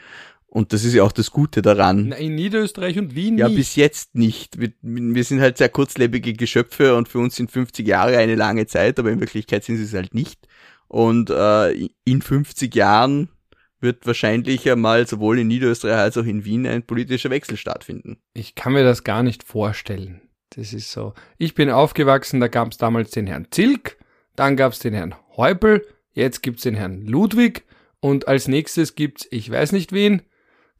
Und das ist ja auch das Gute daran. Na, in Niederösterreich und Wien Ja, nicht. bis jetzt nicht. Wir, wir sind halt sehr kurzlebige Geschöpfe und für uns sind 50 Jahre eine lange Zeit, aber in Wirklichkeit sind sie es halt nicht. Und äh, in 50 Jahren wird wahrscheinlich einmal sowohl in Niederösterreich als auch in Wien ein politischer Wechsel stattfinden. Ich kann mir das gar nicht vorstellen. Das ist so. Ich bin aufgewachsen, da gab es damals den Herrn Zilk, dann gab es den Herrn Häupl, jetzt gibt's den Herrn Ludwig und als nächstes gibt's, ich weiß nicht wen,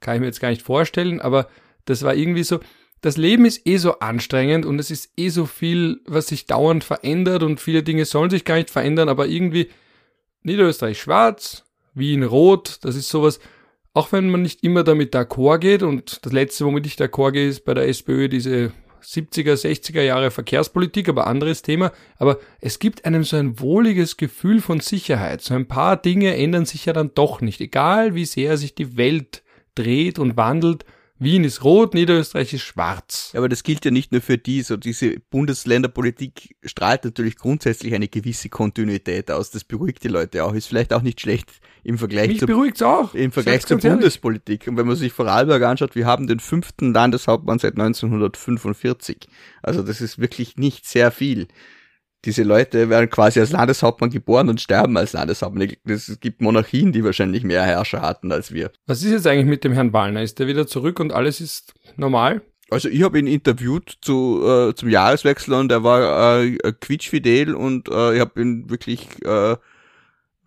kann ich mir jetzt gar nicht vorstellen, aber das war irgendwie so, das Leben ist eh so anstrengend und es ist eh so viel, was sich dauernd verändert und viele Dinge sollen sich gar nicht verändern, aber irgendwie Niederösterreich schwarz, Wien rot, das ist sowas, auch wenn man nicht immer damit d'accord geht und das letzte, womit ich d'accord gehe, ist bei der SPÖ diese 70er, 60er Jahre Verkehrspolitik, aber anderes Thema. Aber es gibt einem so ein wohliges Gefühl von Sicherheit. So ein paar Dinge ändern sich ja dann doch nicht. Egal wie sehr sich die Welt dreht und wandelt. Wien ist rot, Niederösterreich ist schwarz. Ja, aber das gilt ja nicht nur für die, so diese Bundesländerpolitik strahlt natürlich grundsätzlich eine gewisse Kontinuität aus. Das beruhigt die Leute auch. Ist vielleicht auch nicht schlecht im Vergleich Mich zur beruhigt's auch. im Vergleich zur. Bundespolitik. Und wenn man sich Vorarlberg anschaut, wir haben den fünften Landeshauptmann seit 1945. Also das ist wirklich nicht sehr viel. Diese Leute werden quasi als Landeshauptmann geboren und sterben als Landeshauptmann. Es gibt Monarchien, die wahrscheinlich mehr Herrscher hatten als wir. Was ist jetzt eigentlich mit dem Herrn Wallner? Ist der wieder zurück und alles ist normal? Also ich habe ihn interviewt zu, äh, zum Jahreswechsel und er war äh, quietschfidel und äh, ich habe ihn wirklich äh,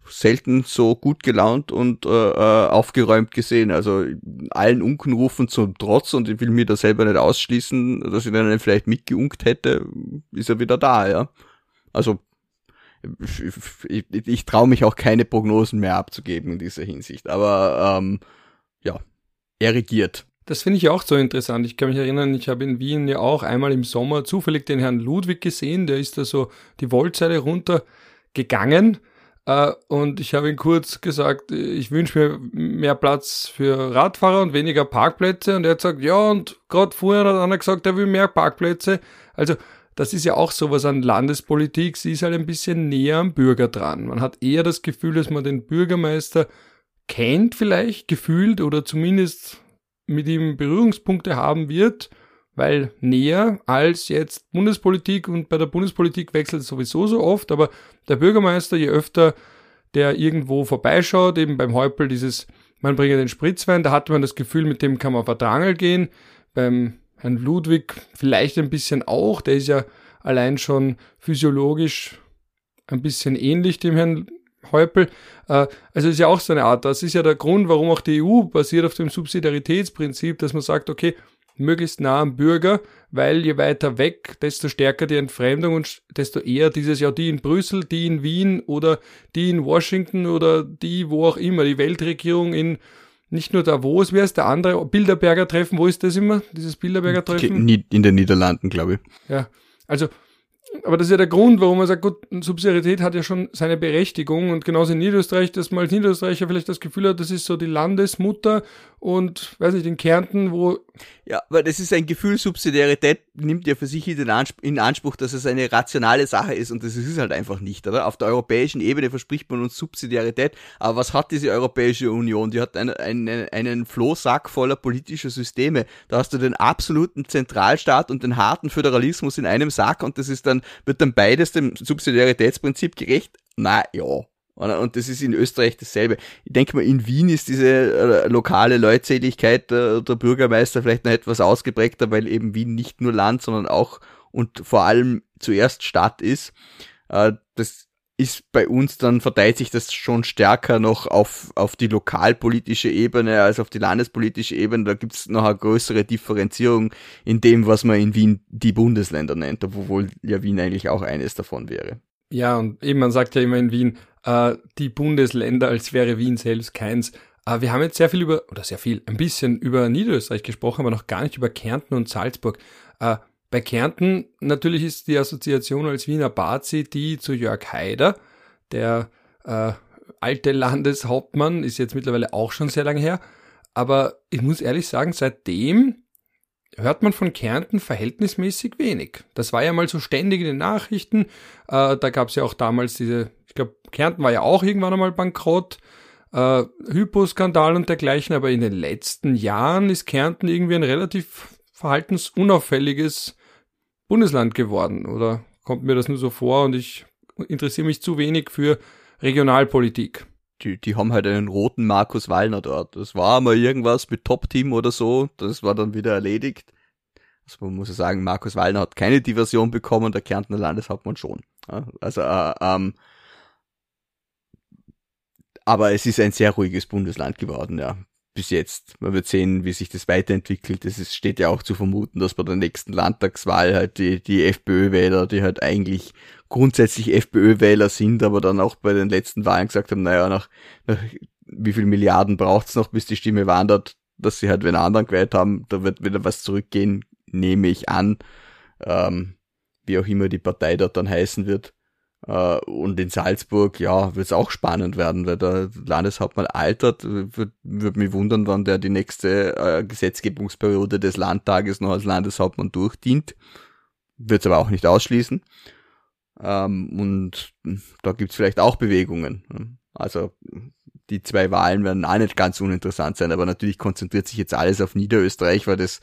selten so gut gelaunt und äh, äh, aufgeräumt gesehen. Also allen Unkenrufen zum Trotz und ich will mir da selber nicht ausschließen, dass ich dann vielleicht mitgeunkt hätte, ist er wieder da, ja. Also ich, ich, ich traue mich auch keine Prognosen mehr abzugeben in dieser Hinsicht. Aber ähm, ja, er regiert. Das finde ich auch so interessant. Ich kann mich erinnern, ich habe in Wien ja auch einmal im Sommer zufällig den Herrn Ludwig gesehen, der ist da so die Wollzeile runter gegangen äh, und ich habe ihn kurz gesagt, ich wünsche mir mehr Platz für Radfahrer und weniger Parkplätze. Und er hat gesagt, ja, und gerade vorher hat einer gesagt, er will mehr Parkplätze. Also das ist ja auch sowas an Landespolitik. Sie ist halt ein bisschen näher am Bürger dran. Man hat eher das Gefühl, dass man den Bürgermeister kennt vielleicht, gefühlt oder zumindest mit ihm Berührungspunkte haben wird, weil näher als jetzt Bundespolitik und bei der Bundespolitik wechselt es sowieso so oft, aber der Bürgermeister, je öfter der irgendwo vorbeischaut, eben beim Häupl dieses, man bringe den Spritzwein, da hatte man das Gefühl, mit dem kann man auf Verdrangel gehen. Beim Herrn Ludwig vielleicht ein bisschen auch, der ist ja allein schon physiologisch ein bisschen ähnlich dem Herrn Häupl. Äh, also ist ja auch so eine Art. Das ist ja der Grund, warum auch die EU basiert auf dem Subsidiaritätsprinzip, dass man sagt, okay, möglichst nah am Bürger, weil je weiter weg, desto stärker die Entfremdung und desto eher dieses, ja, die in Brüssel, die in Wien oder die in Washington oder die wo auch immer, die Weltregierung in nicht nur Davos, wer ist der andere? Bilderberger Treffen, wo ist das immer? Dieses Bilderberger Treffen? In den Niederlanden, glaube ich. Ja, also aber das ist ja der Grund, warum man sagt, gut, Subsidiarität hat ja schon seine Berechtigung und genauso in Niederösterreich, dass man als Niederösterreicher vielleicht das Gefühl hat, das ist so die Landesmutter und, weiß nicht, in Kärnten, wo... Ja, weil das ist ein Gefühl, Subsidiarität nimmt ja für sich in Anspruch, dass es eine rationale Sache ist und das ist halt einfach nicht, oder? Auf der europäischen Ebene verspricht man uns Subsidiarität, aber was hat diese Europäische Union? Die hat einen, einen, einen Flohsack voller politischer Systeme. Da hast du den absoluten Zentralstaat und den harten Föderalismus in einem Sack und das ist dann wird dann beides dem Subsidiaritätsprinzip gerecht? Na ja. Und das ist in Österreich dasselbe. Ich denke mal, in Wien ist diese äh, lokale Leutseligkeit der, der Bürgermeister vielleicht noch etwas ausgeprägter, weil eben Wien nicht nur Land, sondern auch und vor allem zuerst Stadt ist. Äh, das ist bei uns dann verteilt sich das schon stärker noch auf, auf die lokalpolitische Ebene als auf die landespolitische Ebene. Da gibt's noch eine größere Differenzierung in dem, was man in Wien die Bundesländer nennt, obwohl ja Wien eigentlich auch eines davon wäre. Ja, und eben man sagt ja immer in Wien, äh, die Bundesländer, als wäre Wien selbst keins. Äh, wir haben jetzt sehr viel über, oder sehr viel, ein bisschen über Niederösterreich gesprochen, aber noch gar nicht über Kärnten und Salzburg. Äh, bei Kärnten natürlich ist die Assoziation als Wiener Bazi die zu Jörg Haider, der äh, alte Landeshauptmann, ist jetzt mittlerweile auch schon sehr lange her. Aber ich muss ehrlich sagen, seitdem hört man von Kärnten verhältnismäßig wenig. Das war ja mal so ständig in den Nachrichten. Äh, da gab es ja auch damals diese, ich glaube, Kärnten war ja auch irgendwann einmal bankrott. Äh, Hypo-Skandal und dergleichen, aber in den letzten Jahren ist Kärnten irgendwie ein relativ verhaltensunauffälliges Bundesland geworden oder kommt mir das nur so vor und ich interessiere mich zu wenig für Regionalpolitik. Die, die haben halt einen roten Markus Wallner dort. Das war mal irgendwas mit Top-Team oder so, das war dann wieder erledigt. Also man muss ja sagen, Markus Wallner hat keine Diversion bekommen, der Kärntner Landeshauptmann schon. Also äh, ähm, aber es ist ein sehr ruhiges Bundesland geworden, ja bis jetzt. Man wird sehen, wie sich das weiterentwickelt. Es steht ja auch zu vermuten, dass bei der nächsten Landtagswahl halt die, die FPÖ-Wähler, die halt eigentlich grundsätzlich FPÖ-Wähler sind, aber dann auch bei den letzten Wahlen gesagt haben, naja, nach, nach wie viel Milliarden braucht's noch, bis die Stimme wandert, dass sie halt wenn anderen gewählt haben, da wird wieder was zurückgehen, nehme ich an. Ähm, wie auch immer die Partei dort dann heißen wird. Uh, und in Salzburg, ja, wird es auch spannend werden, weil der Landeshauptmann altert. Würde würd mich wundern, wann der die nächste uh, Gesetzgebungsperiode des Landtages noch als Landeshauptmann durchdient. Wird es aber auch nicht ausschließen. Um, ähm, und da gibt's vielleicht auch Bewegungen. Also die zwei Wahlen werden auch nicht ganz uninteressant sein, aber natürlich konzentriert sich jetzt alles auf Niederösterreich, weil das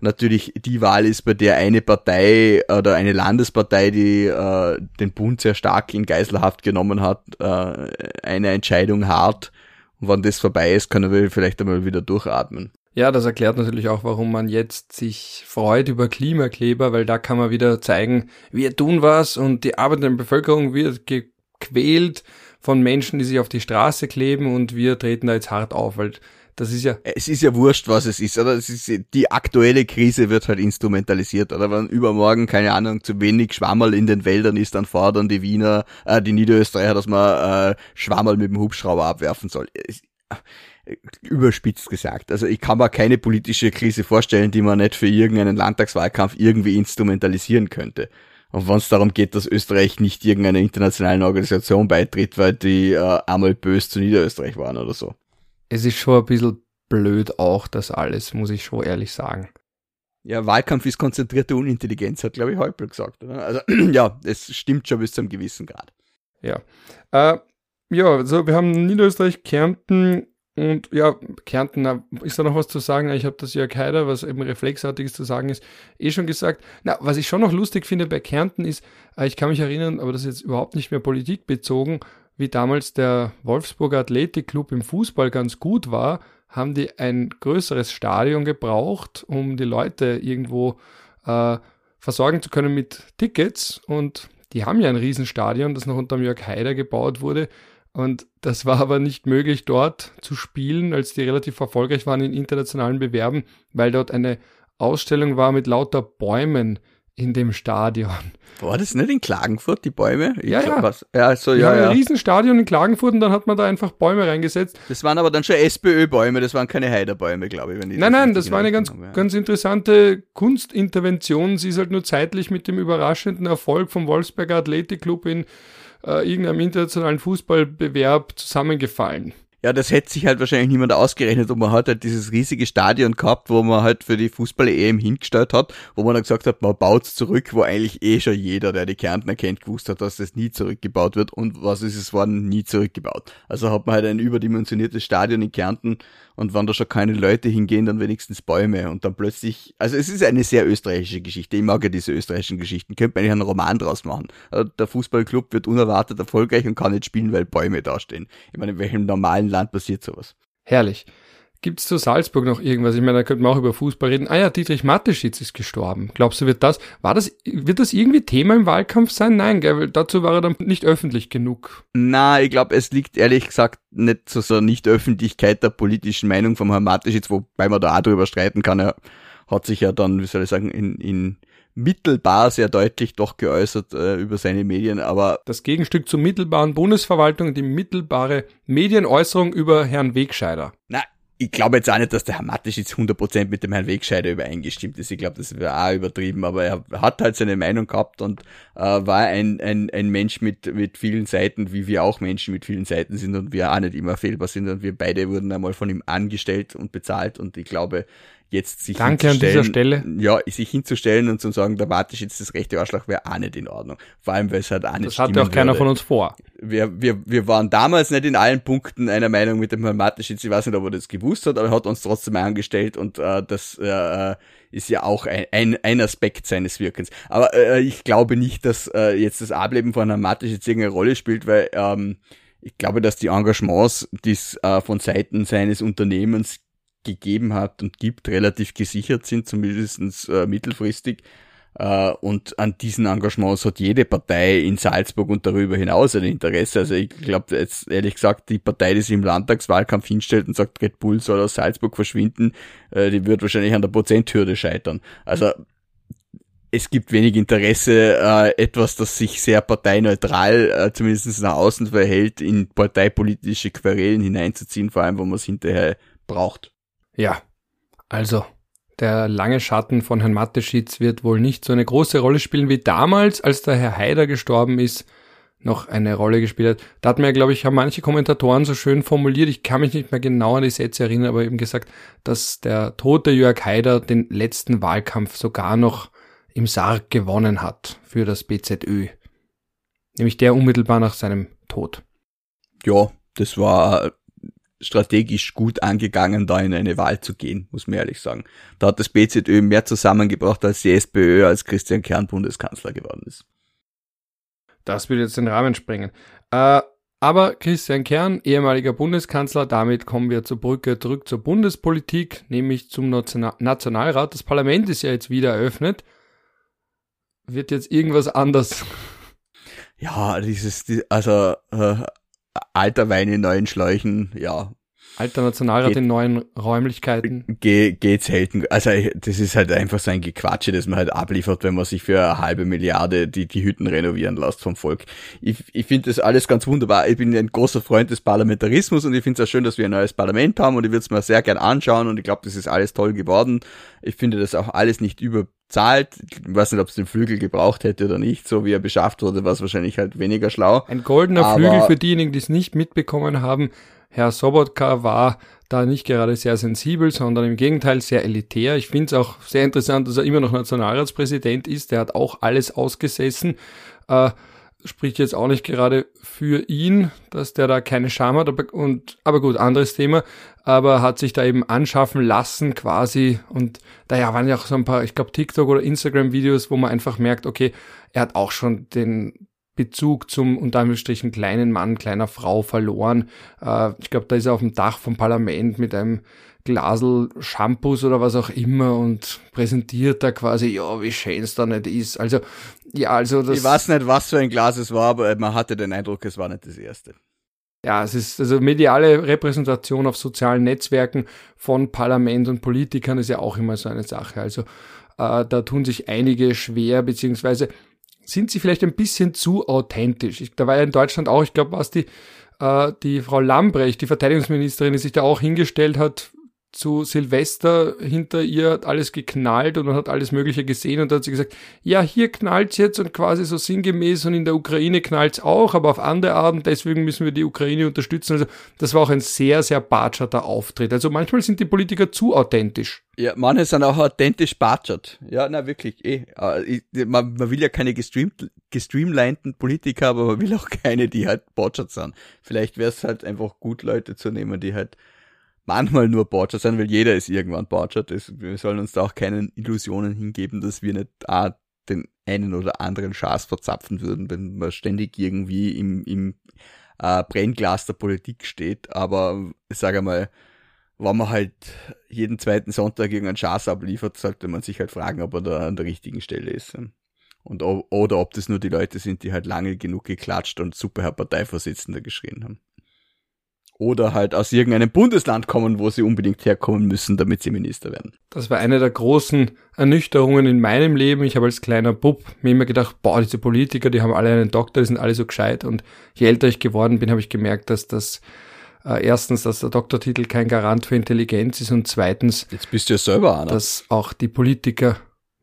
natürlich die Wahl ist, bei der eine Partei oder eine Landespartei, die äh, den Bund sehr stark in Geiselhaft genommen hat, äh, eine Entscheidung hart. Und wenn das vorbei ist, können wir vielleicht einmal wieder durchatmen. Ja, das erklärt natürlich auch, warum man jetzt sich freut über Klimakleber, weil da kann man wieder zeigen, wir tun was und die arbeitende Bevölkerung wird gequält von Menschen, die sich auf die Straße kleben und wir treten da jetzt hart auf, weil das ist ja. Es ist ja wurscht, was es ist, oder? Es ist, die aktuelle Krise wird halt instrumentalisiert, oder? Wenn übermorgen, keine Ahnung, zu wenig Schwammerl in den Wäldern ist, dann fordern die Wiener, äh, die Niederösterreicher, dass man äh, Schwammerl mit dem Hubschrauber abwerfen soll. Es, äh, überspitzt gesagt. Also ich kann mir keine politische Krise vorstellen, die man nicht für irgendeinen Landtagswahlkampf irgendwie instrumentalisieren könnte. Und wenn es darum geht, dass Österreich nicht irgendeiner internationalen Organisation beitritt, weil die äh, einmal böse zu Niederösterreich waren oder so. Es ist schon ein bisschen blöd auch das alles, muss ich schon ehrlich sagen. Ja, Wahlkampf ist konzentrierte Unintelligenz, hat, glaube ich, Häupl gesagt. Oder? Also ja, es stimmt schon bis zu einem gewissen Grad. Ja. Äh, ja, also wir haben Niederösterreich, Kärnten und ja, Kärnten, ist da noch was zu sagen? Ich habe das Jörg Haider, was eben reflexartiges zu sagen ist, eh schon gesagt. Na, was ich schon noch lustig finde bei Kärnten ist, äh, ich kann mich erinnern, aber das ist jetzt überhaupt nicht mehr politikbezogen, wie damals der Wolfsburger Athletikclub im Fußball ganz gut war, haben die ein größeres Stadion gebraucht, um die Leute irgendwo äh, versorgen zu können mit Tickets. Und die haben ja ein Riesenstadion, das noch unter Jörg Haider gebaut wurde. Und das war aber nicht möglich, dort zu spielen, als die relativ erfolgreich waren in internationalen Bewerben, weil dort eine Ausstellung war mit lauter Bäumen, in dem Stadion. War das nicht in Klagenfurt, die Bäume? Ich ja, ja. Was, ja, so, ja, ja. ein Riesenstadion in Klagenfurt und dann hat man da einfach Bäume reingesetzt. Das waren aber dann schon SPÖ-Bäume, das waren keine Heiderbäume, glaube ich. Wenn ich nein, das nein, das war eine ganz, habe, ja. ganz interessante Kunstintervention. Sie ist halt nur zeitlich mit dem überraschenden Erfolg vom Wolfsberger Athletikclub in äh, irgendeinem internationalen Fußballbewerb zusammengefallen. Ja, das hätte sich halt wahrscheinlich niemand ausgerechnet und man hat halt dieses riesige Stadion gehabt, wo man halt für die Fußball-EM hingestellt hat, wo man dann gesagt hat, man baut's zurück, wo eigentlich eh schon jeder, der die Kärntner kennt, gewusst hat, dass das nie zurückgebaut wird und was ist es worden, nie zurückgebaut. Also hat man halt ein überdimensioniertes Stadion in Kärnten und wenn da schon keine Leute hingehen, dann wenigstens Bäume und dann plötzlich, also es ist eine sehr österreichische Geschichte. Ich mag ja diese österreichischen Geschichten. Könnte man eigentlich einen Roman draus machen. Also der Fußballclub wird unerwartet erfolgreich und kann nicht spielen, weil Bäume dastehen. Ich meine, in welchem normalen Land passiert sowas? Herrlich. Gibt es zu Salzburg noch irgendwas? Ich meine, da könnte man auch über Fußball reden. Ah ja, Dietrich Mateschitz ist gestorben. Glaubst du, wird das, war das, wird das irgendwie Thema im Wahlkampf sein? Nein, gell, weil dazu war er dann nicht öffentlich genug. Na, ich glaube, es liegt ehrlich gesagt nicht zu so Nicht-Öffentlichkeit der politischen Meinung vom Herrn Mateschitz, wobei man da auch drüber streiten kann. Er hat sich ja dann, wie soll ich sagen, in, in mittelbar sehr deutlich doch geäußert äh, über seine Medien, aber das Gegenstück zur mittelbaren Bundesverwaltung, die mittelbare Medienäußerung über Herrn Wegscheider. Na, ich glaube jetzt auch nicht, dass der Herr Mattisch jetzt 100% mit dem Herrn Wegscheider übereingestimmt ist. Ich glaube, das wäre auch übertrieben, aber er hat halt seine Meinung gehabt und äh, war ein, ein, ein Mensch mit, mit vielen Seiten, wie wir auch Menschen mit vielen Seiten sind und wir auch nicht immer fehlbar sind und wir beide wurden einmal von ihm angestellt und bezahlt und ich glaube, jetzt sich Danke an dieser Stelle. Ja, sich hinzustellen und zu sagen, da warte ich jetzt das rechte Arschloch, wäre auch nicht in Ordnung. Vor allem, weil es halt auch nicht Das hatte auch keiner würde. von uns vor. Wir, wir, wir waren damals nicht in allen Punkten einer Meinung mit dem Herrn Mateschitz. Ich weiß nicht, ob er das gewusst hat, aber er hat uns trotzdem angestellt und äh, das äh, ist ja auch ein, ein, ein Aspekt seines Wirkens. Aber äh, ich glaube nicht, dass äh, jetzt das Ableben von Herrn Mateschitz irgendeine Rolle spielt, weil ähm, ich glaube, dass die Engagements, die es äh, von Seiten seines Unternehmens gegeben hat und gibt, relativ gesichert sind, zumindest äh, mittelfristig. Uh, und an diesen Engagements hat jede Partei in Salzburg und darüber hinaus ein Interesse. Also ich glaube jetzt ehrlich gesagt, die Partei, die sich im Landtagswahlkampf hinstellt und sagt, Red Bull soll aus Salzburg verschwinden, uh, die wird wahrscheinlich an der Prozenthürde scheitern. Also es gibt wenig Interesse, uh, etwas, das sich sehr parteineutral, zumindest nach außen verhält, in parteipolitische Querelen hineinzuziehen, vor allem, wo man es hinterher braucht. Ja, also der lange Schatten von Herrn Mateschitz wird wohl nicht so eine große Rolle spielen wie damals, als der Herr Haider gestorben ist, noch eine Rolle gespielt hat. Da hat mir, glaube ich, haben manche Kommentatoren so schön formuliert, ich kann mich nicht mehr genau an die Sätze erinnern, aber eben gesagt, dass der tote Jörg Haider den letzten Wahlkampf sogar noch im Sarg gewonnen hat für das BZÖ. Nämlich der unmittelbar nach seinem Tod. Ja, das war strategisch gut angegangen, da in eine Wahl zu gehen, muss man ehrlich sagen. Da hat das BZÖ mehr zusammengebracht als die SPÖ, als Christian Kern Bundeskanzler geworden ist. Das würde jetzt den Rahmen sprengen. Äh, aber Christian Kern, ehemaliger Bundeskanzler, damit kommen wir zur Brücke zurück zur Bundespolitik, nämlich zum Nationalrat. Das Parlament ist ja jetzt wieder eröffnet. Wird jetzt irgendwas anders? Ja, dieses, also äh, alter Wein in neuen Schläuchen, ja. Alter Nationalrat geht, in neuen Räumlichkeiten. Geht, geht selten. Also das ist halt einfach so ein Gequatsche, das man halt abliefert, wenn man sich für eine halbe Milliarde die, die Hütten renovieren lässt vom Volk. Ich, ich finde das alles ganz wunderbar. Ich bin ein großer Freund des Parlamentarismus und ich finde es auch schön, dass wir ein neues Parlament haben und ich würde es mir sehr gern anschauen und ich glaube, das ist alles toll geworden. Ich finde das auch alles nicht über zahlt. Ich weiß nicht, ob es den Flügel gebraucht hätte oder nicht. So wie er beschafft wurde, war es wahrscheinlich halt weniger schlau. Ein goldener Aber Flügel für diejenigen, die es nicht mitbekommen haben. Herr Sobotka war da nicht gerade sehr sensibel, sondern im Gegenteil sehr elitär. Ich finde es auch sehr interessant, dass er immer noch Nationalratspräsident ist. Der hat auch alles ausgesessen. Äh, spricht jetzt auch nicht gerade für ihn, dass der da keine Scham hat. Aber, und, aber gut, anderes Thema. Aber hat sich da eben anschaffen lassen quasi. Und daher waren ja auch so ein paar, ich glaube, TikTok oder Instagram-Videos, wo man einfach merkt, okay, er hat auch schon den Bezug zum unter Anführungsstrichen kleinen Mann, kleiner Frau verloren. Äh, ich glaube, da ist er auf dem Dach vom Parlament mit einem Glasel Shampoos oder was auch immer und präsentiert da quasi, ja, wie schön es da nicht ist. Also, ja, also das. Ich weiß nicht, was für ein Glas es war, aber man hatte den Eindruck, es war nicht das erste. Ja, es ist, also mediale Repräsentation auf sozialen Netzwerken von Parlament und Politikern ist ja auch immer so eine Sache. Also, äh, da tun sich einige schwer, beziehungsweise sind sie vielleicht ein bisschen zu authentisch. Ich, da war ja in Deutschland auch, ich glaube, was die, äh, die Frau Lambrecht, die Verteidigungsministerin, die sich da auch hingestellt hat zu Silvester hinter ihr hat alles geknallt und man hat alles Mögliche gesehen und dann hat sie gesagt, ja, hier knallt's jetzt und quasi so sinngemäß und in der Ukraine knallt's auch, aber auf andere Arten, deswegen müssen wir die Ukraine unterstützen. Also das war auch ein sehr, sehr batscherter Auftritt. Also manchmal sind die Politiker zu authentisch. Ja, manche sind auch authentisch batschert. Ja, na wirklich, eh. Äh, man, man will ja keine gestreamt, gestreamlinten Politiker, aber man will auch keine, die halt batschert sind. Vielleicht wäre es halt einfach gut, Leute zu nehmen, die halt manchmal nur Borger sein, weil jeder ist irgendwann Borger. Wir sollen uns da auch keinen Illusionen hingeben, dass wir nicht ah, den einen oder anderen Schaß verzapfen würden, wenn man ständig irgendwie im, im äh, Brennglas der Politik steht. Aber ich sage mal, wenn man halt jeden zweiten Sonntag irgendeinen Schaß abliefert, sollte man sich halt fragen, ob er da an der richtigen Stelle ist. Und, oder ob das nur die Leute sind, die halt lange genug geklatscht und super Herr Parteivorsitzender geschrien haben oder halt aus irgendeinem Bundesland kommen, wo sie unbedingt herkommen müssen, damit sie Minister werden. Das war eine der großen Ernüchterungen in meinem Leben. Ich habe als kleiner Bub mir immer gedacht, boah, diese Politiker, die haben alle einen Doktor, die sind alle so gescheit. Und je älter ich geworden bin, habe ich gemerkt, dass das äh, erstens, dass der Doktortitel kein Garant für Intelligenz ist und zweitens, jetzt bist du ja selber einer. dass auch die Politiker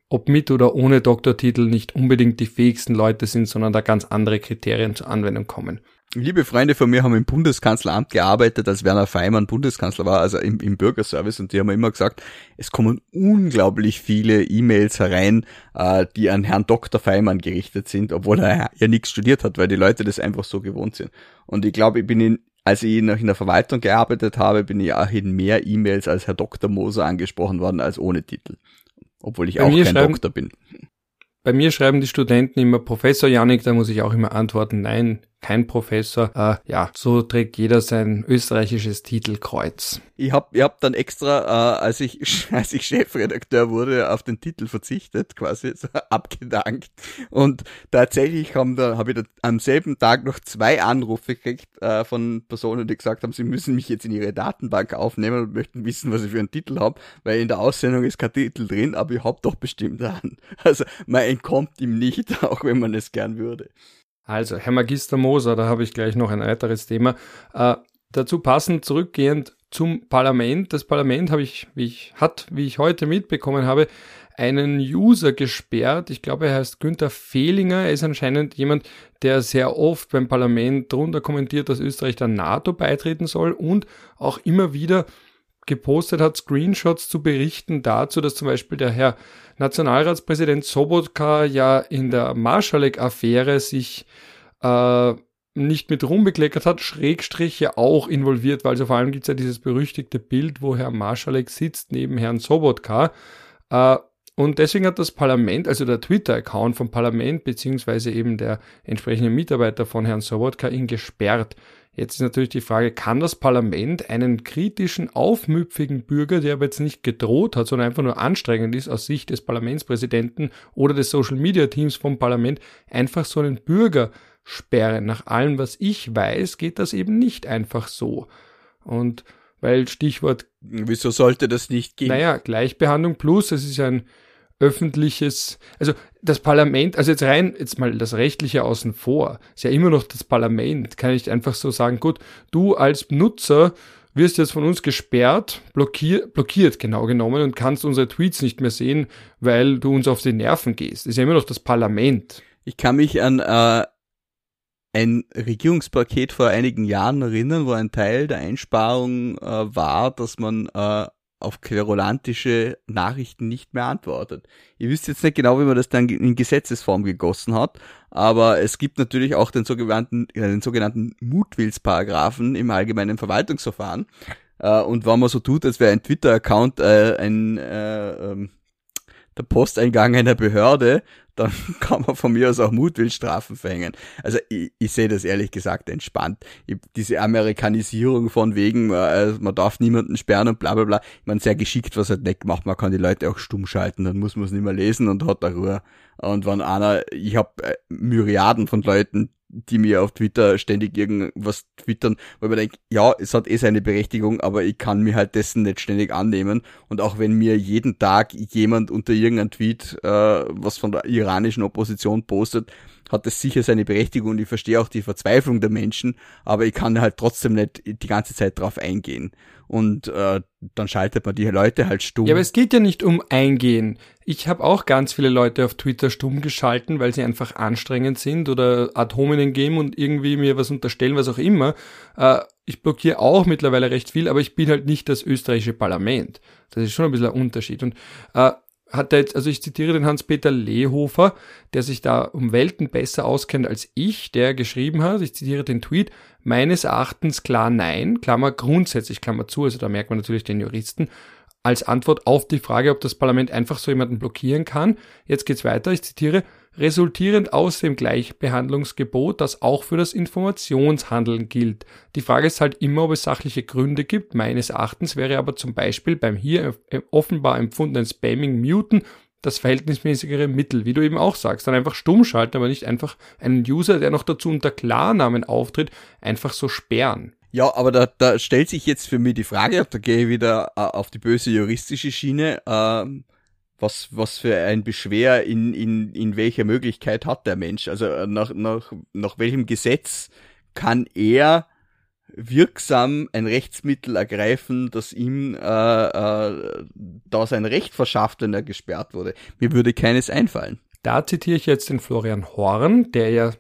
ob mit oder ohne Doktortitel nicht unbedingt die fähigsten Leute sind, sondern da ganz andere Kriterien zur Anwendung kommen. Liebe Freunde von mir haben im Bundeskanzleramt gearbeitet, als Werner Feimann Bundeskanzler war, also im, im Bürgerservice, und die haben immer gesagt, es kommen unglaublich viele E-Mails herein, äh, die an Herrn Dr. Feimann gerichtet sind, obwohl er ja nichts studiert hat, weil die Leute das einfach so gewohnt sind. Und ich glaube, ich bin in, als ich noch in der Verwaltung gearbeitet habe, bin ich auch in mehr E-Mails als Herr Dr. Moser angesprochen worden als ohne Titel. Obwohl ich Bei auch kein Doktor bin. Bei mir schreiben die Studenten immer Professor Janik, da muss ich auch immer antworten, nein, kein Professor. Äh, ja, so trägt jeder sein österreichisches Titelkreuz. Ich hab, ich hab dann extra, äh, als ich als ich Chefredakteur wurde, auf den Titel verzichtet, quasi so abgedankt. Und tatsächlich haben da habe ich da am selben Tag noch zwei Anrufe gekriegt äh, von Personen, die gesagt haben, sie müssen mich jetzt in ihre Datenbank aufnehmen und möchten wissen, was ich für einen Titel habe, weil in der Aussendung ist kein Titel drin, aber ich hab doch bestimmt einen. Also man entkommt ihm nicht, auch wenn man es gern würde. Also, Herr Magister Moser, da habe ich gleich noch ein weiteres Thema. Äh, dazu passend zurückgehend zum Parlament. Das Parlament habe ich, wie ich, hat, wie ich heute mitbekommen habe, einen User gesperrt. Ich glaube, er heißt Günther Fehlinger. Er ist anscheinend jemand, der sehr oft beim Parlament drunter kommentiert, dass Österreich der NATO beitreten soll und auch immer wieder gepostet hat, Screenshots zu berichten dazu, dass zum Beispiel der Herr Nationalratspräsident Sobotka ja in der Marschalek-Affäre sich äh, nicht mit rumbekleckert hat, Schrägstrich ja auch involviert, weil also vor allem gibt's ja dieses berüchtigte Bild, wo Herr Marschalek sitzt neben Herrn Sobotka. Äh, und deswegen hat das Parlament, also der Twitter-Account vom Parlament, beziehungsweise eben der entsprechende Mitarbeiter von Herrn Sobotka ihn gesperrt. Jetzt ist natürlich die Frage, kann das Parlament einen kritischen, aufmüpfigen Bürger, der aber jetzt nicht gedroht hat, sondern einfach nur anstrengend ist aus Sicht des Parlamentspräsidenten oder des Social Media Teams vom Parlament, einfach so einen Bürger sperren? Nach allem, was ich weiß, geht das eben nicht einfach so. Und weil Stichwort. Wieso sollte das nicht gehen? Naja, Gleichbehandlung plus, es ist ein öffentliches, also das Parlament, also jetzt rein, jetzt mal das Rechtliche außen vor, ist ja immer noch das Parlament, kann ich einfach so sagen, gut, du als Nutzer wirst jetzt von uns gesperrt, blockiert, blockiert genau genommen und kannst unsere Tweets nicht mehr sehen, weil du uns auf die Nerven gehst. Ist ja immer noch das Parlament. Ich kann mich an äh, ein Regierungspaket vor einigen Jahren erinnern, wo ein Teil der Einsparung äh, war, dass man äh, auf querulantische Nachrichten nicht mehr antwortet. Ihr wisst jetzt nicht genau, wie man das dann in Gesetzesform gegossen hat, aber es gibt natürlich auch den sogenannten, äh, den sogenannten Mutwillsparagraphen im allgemeinen Verwaltungsverfahren. Äh, und wenn man so tut, als wäre ein Twitter-Account äh, ein äh, ähm, der Posteingang einer Behörde, dann kann man von mir aus auch Mutwillstrafen verhängen. Also ich, ich sehe das ehrlich gesagt entspannt. Ich, diese Amerikanisierung von wegen, äh, man darf niemanden sperren und bla bla bla. Ich meine, sehr geschickt, was halt nicht gemacht. Man kann die Leute auch stumm schalten, dann muss man es nicht mehr lesen und hat da Ruhe. Und wenn einer, ich habe äh, Myriaden von Leuten, die mir auf Twitter ständig irgendwas twittern, weil man denkt, ja, es hat eh seine Berechtigung, aber ich kann mir halt dessen nicht ständig annehmen. Und auch wenn mir jeden Tag jemand unter irgendeinem Tweet äh, was von der iranischen Opposition postet, hat das sicher seine Berechtigung und ich verstehe auch die Verzweiflung der Menschen, aber ich kann halt trotzdem nicht die ganze Zeit drauf eingehen. Und äh, dann schaltet man die Leute halt stumm. Ja, aber es geht ja nicht um Eingehen. Ich habe auch ganz viele Leute auf Twitter stumm geschalten, weil sie einfach anstrengend sind oder ad hominem geben und irgendwie mir was unterstellen, was auch immer. Äh, ich blockiere auch mittlerweile recht viel, aber ich bin halt nicht das österreichische Parlament. Das ist schon ein bisschen ein Unterschied. Und äh, hat er jetzt, also ich zitiere den Hans-Peter Lehofer, der sich da um Welten besser auskennt als ich, der geschrieben hat, ich zitiere den Tweet, meines Erachtens klar nein, Klammer grundsätzlich, Klammer zu, also da merkt man natürlich den Juristen, als Antwort auf die Frage, ob das Parlament einfach so jemanden blockieren kann. Jetzt geht's weiter, ich zitiere, resultierend aus dem Gleichbehandlungsgebot, das auch für das Informationshandeln gilt. Die Frage ist halt immer, ob es sachliche Gründe gibt. Meines Erachtens wäre aber zum Beispiel beim hier offenbar empfundenen Spamming muten das verhältnismäßigere Mittel, wie du eben auch sagst. Dann einfach stumm schalten, aber nicht einfach einen User, der noch dazu unter Klarnamen auftritt, einfach so sperren. Ja, aber da, da stellt sich jetzt für mich die Frage, da gehe ich wieder äh, auf die böse juristische Schiene. Ähm, was, was für ein Beschwer in, in, in welcher Möglichkeit hat der Mensch? Also äh, nach, nach, nach welchem Gesetz kann er wirksam ein Rechtsmittel ergreifen, das ihm äh, äh, da sein Recht verschafft, wenn er gesperrt wurde. Mir würde keines einfallen. Da zitiere ich jetzt den Florian Horn, der ja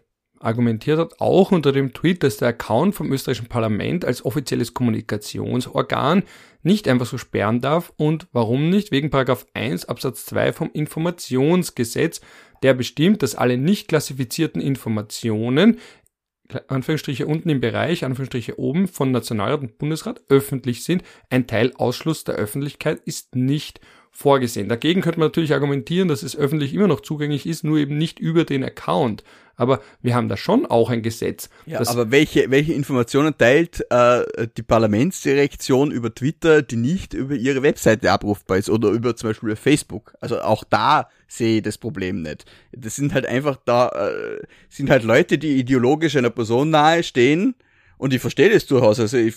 argumentiert hat, auch unter dem Tweet, dass der Account vom österreichischen Parlament als offizielles Kommunikationsorgan nicht einfach so sperren darf und warum nicht? Wegen Paragraph 1 Absatz 2 vom Informationsgesetz, der bestimmt, dass alle nicht klassifizierten Informationen Anführungsstriche unten im Bereich, Anführungsstriche oben von Nationalrat und Bundesrat öffentlich sind. Ein Teilausschluss der Öffentlichkeit ist nicht vorgesehen. Dagegen könnte man natürlich argumentieren, dass es öffentlich immer noch zugänglich ist, nur eben nicht über den Account. Aber wir haben da schon auch ein Gesetz. Ja, aber welche, welche Informationen teilt äh, die Parlamentsdirektion über Twitter, die nicht über ihre Webseite abrufbar ist oder über zum Beispiel Facebook? Also auch da sehe ich das Problem nicht. Das sind halt einfach da, äh, sind halt Leute, die ideologisch einer Person nahe stehen und ich verstehe das durchaus. Also ich,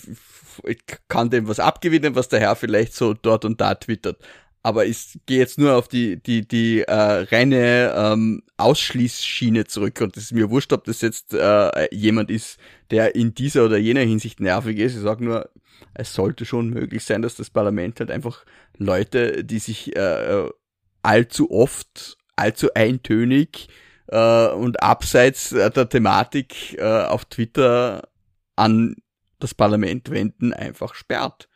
ich kann dem was abgewinnen, was der Herr vielleicht so dort und da twittert aber ich gehe jetzt nur auf die die die äh, reine ähm, Ausschließschiene zurück und es ist mir wurscht, ob das jetzt äh, jemand ist, der in dieser oder jener Hinsicht nervig ist. Ich sage nur, es sollte schon möglich sein, dass das Parlament halt einfach Leute, die sich äh, allzu oft, allzu eintönig äh, und abseits der Thematik äh, auf Twitter an das Parlament wenden, einfach sperrt